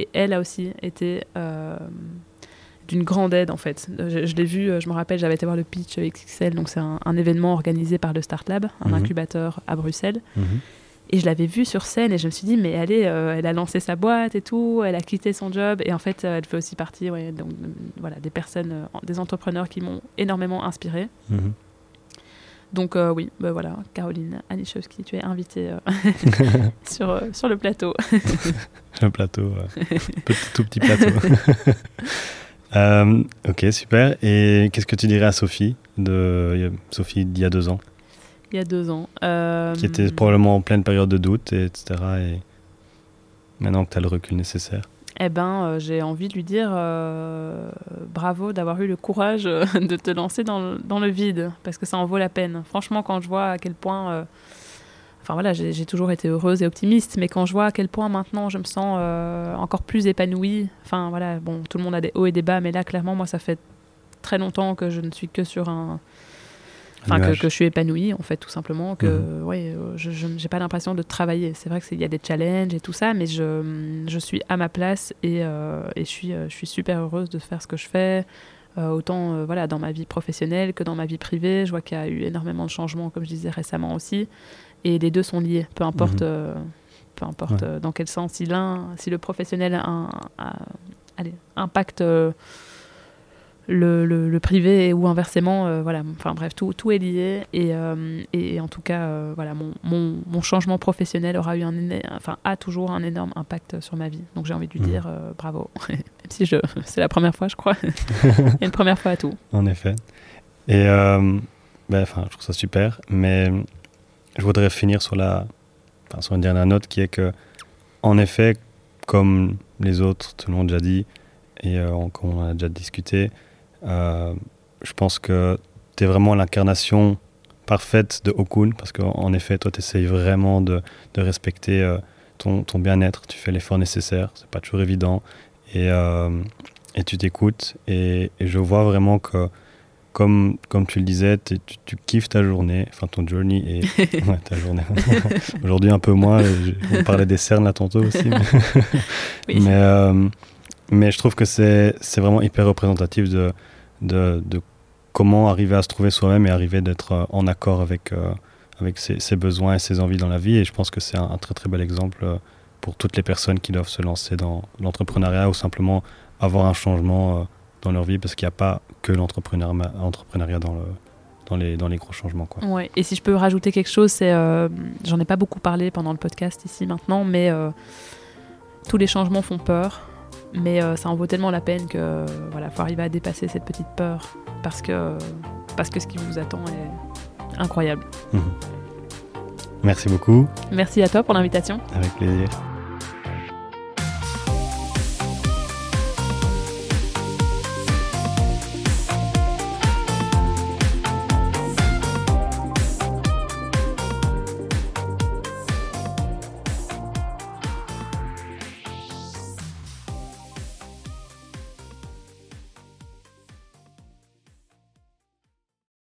Et elle a aussi été euh, d'une grande aide, en fait. Je, je l'ai vu, euh, je me rappelle, j'avais été voir le pitch XXL, donc c'est un, un événement organisé par le Start Lab, un Mhm. incubateur à Bruxelles. Mhm. Et je l'avais vue sur scène et je me suis dit, mais elle, est, euh, elle a lancé sa boîte et tout, elle a quitté son job. Et en fait, euh, elle fait aussi partie ouais, donc, euh, voilà, des personnes, des entrepreneurs qui m'ont énormément inspirée. Mhm. Donc euh, oui, bah voilà, Caroline Aniszewski, tu es invitée euh, sur, euh, sur le plateau. Un plateau, petit, tout petit plateau. Ok, super. Et qu'est-ce que tu dirais à Sophie, de Sophie d'il y a deux ans, Il y a deux ans. Euh, qui était probablement en pleine période de doute, et etc. Et maintenant que tu as le recul nécessaire. Eh ben, euh, j'ai envie de lui dire euh, bravo d'avoir eu le courage euh, de te lancer dans le, dans le vide, parce que ça en vaut la peine. Franchement, quand je vois à quel point... euh, Enfin voilà, j'ai toujours été heureuse et optimiste, mais quand je vois à quel point maintenant je me sens euh, encore plus épanouie, enfin voilà, bon, tout le monde a des hauts et des bas, mais là, clairement, moi, ça fait très longtemps que je ne suis que sur un... Enfin, que, je suis épanouie, en fait, tout simplement. Que, ouais, euh, je n'ai pas l'impression de travailler. C'est vrai qu'il y a des challenges et tout ça, mais je, je suis à ma place et, euh, et je, suis, je suis super heureuse de faire ce que je fais. Euh, autant euh, voilà, dans ma vie professionnelle que dans ma vie privée. Je vois qu'il y a eu énormément de changements, comme je disais récemment aussi. Et les deux sont liés, peu importe, Mhm. peu importe Ouais. dans quel sens. Si l'un, si le professionnel a un- a- allez, impacte le, le- le privé ou inversement, euh, voilà. Enfin bref, tout, tout est lié. Et, euh, et en tout cas, euh, voilà, mon, mon, mon changement professionnel aura eu un, enfin, a toujours un énorme impact sur ma vie. Donc j'ai envie de lui Mhm. dire bravo. Même si je, c'est la première fois, je crois. Il y a une première fois à tout. En effet. Et ben, enfin, je trouve ça super, mais je voudrais finir sur, la, enfin, sur une dernière note qui est que, en effet, comme les autres, tout le monde a déjà dit, et on- comme on a déjà discuté, euh, je pense que tu es vraiment l'incarnation parfaite de Okun, parce qu'en en effet, toi, tu essayes vraiment de, de respecter euh, ton, ton bien-être, tu fais l'effort nécessaire, c'est pas toujours évident, et, euh, et tu t'écoutes, et, et je vois vraiment que comme, comme tu le disais, tu, tu kiffes ta journée, enfin ton journey et ouais, ta journée. Aujourd'hui un peu moins, je- on parlait des cernes là tantôt aussi. Mais, Oui. mais, mais je trouve que c'est vraiment hyper représentatif de, de, comment arriver à se trouver soi-même et arriver d'être euh, en accord avec, euh, avec ses, besoins et ses envies dans la vie. Et je pense que c'est un, très très bel exemple euh, pour toutes les personnes qui doivent se lancer dans l'entrepreneuriat ou simplement avoir un changement dans leur vie parce qu'il n'y a pas que l'entrepreneuriat dans, le, dans, les, dans les gros changements. Ouais. Et si je peux rajouter quelque chose, c'est, j'en ai pas beaucoup parlé pendant le podcast ici maintenant, mais tous les changements font peur. Mais euh, ça en vaut tellement la peine que voilà, faut arriver à dépasser cette petite peur parce que parce que ce qui vous attend est incroyable. Merci beaucoup, Merci à toi pour l'invitation. avec plaisir.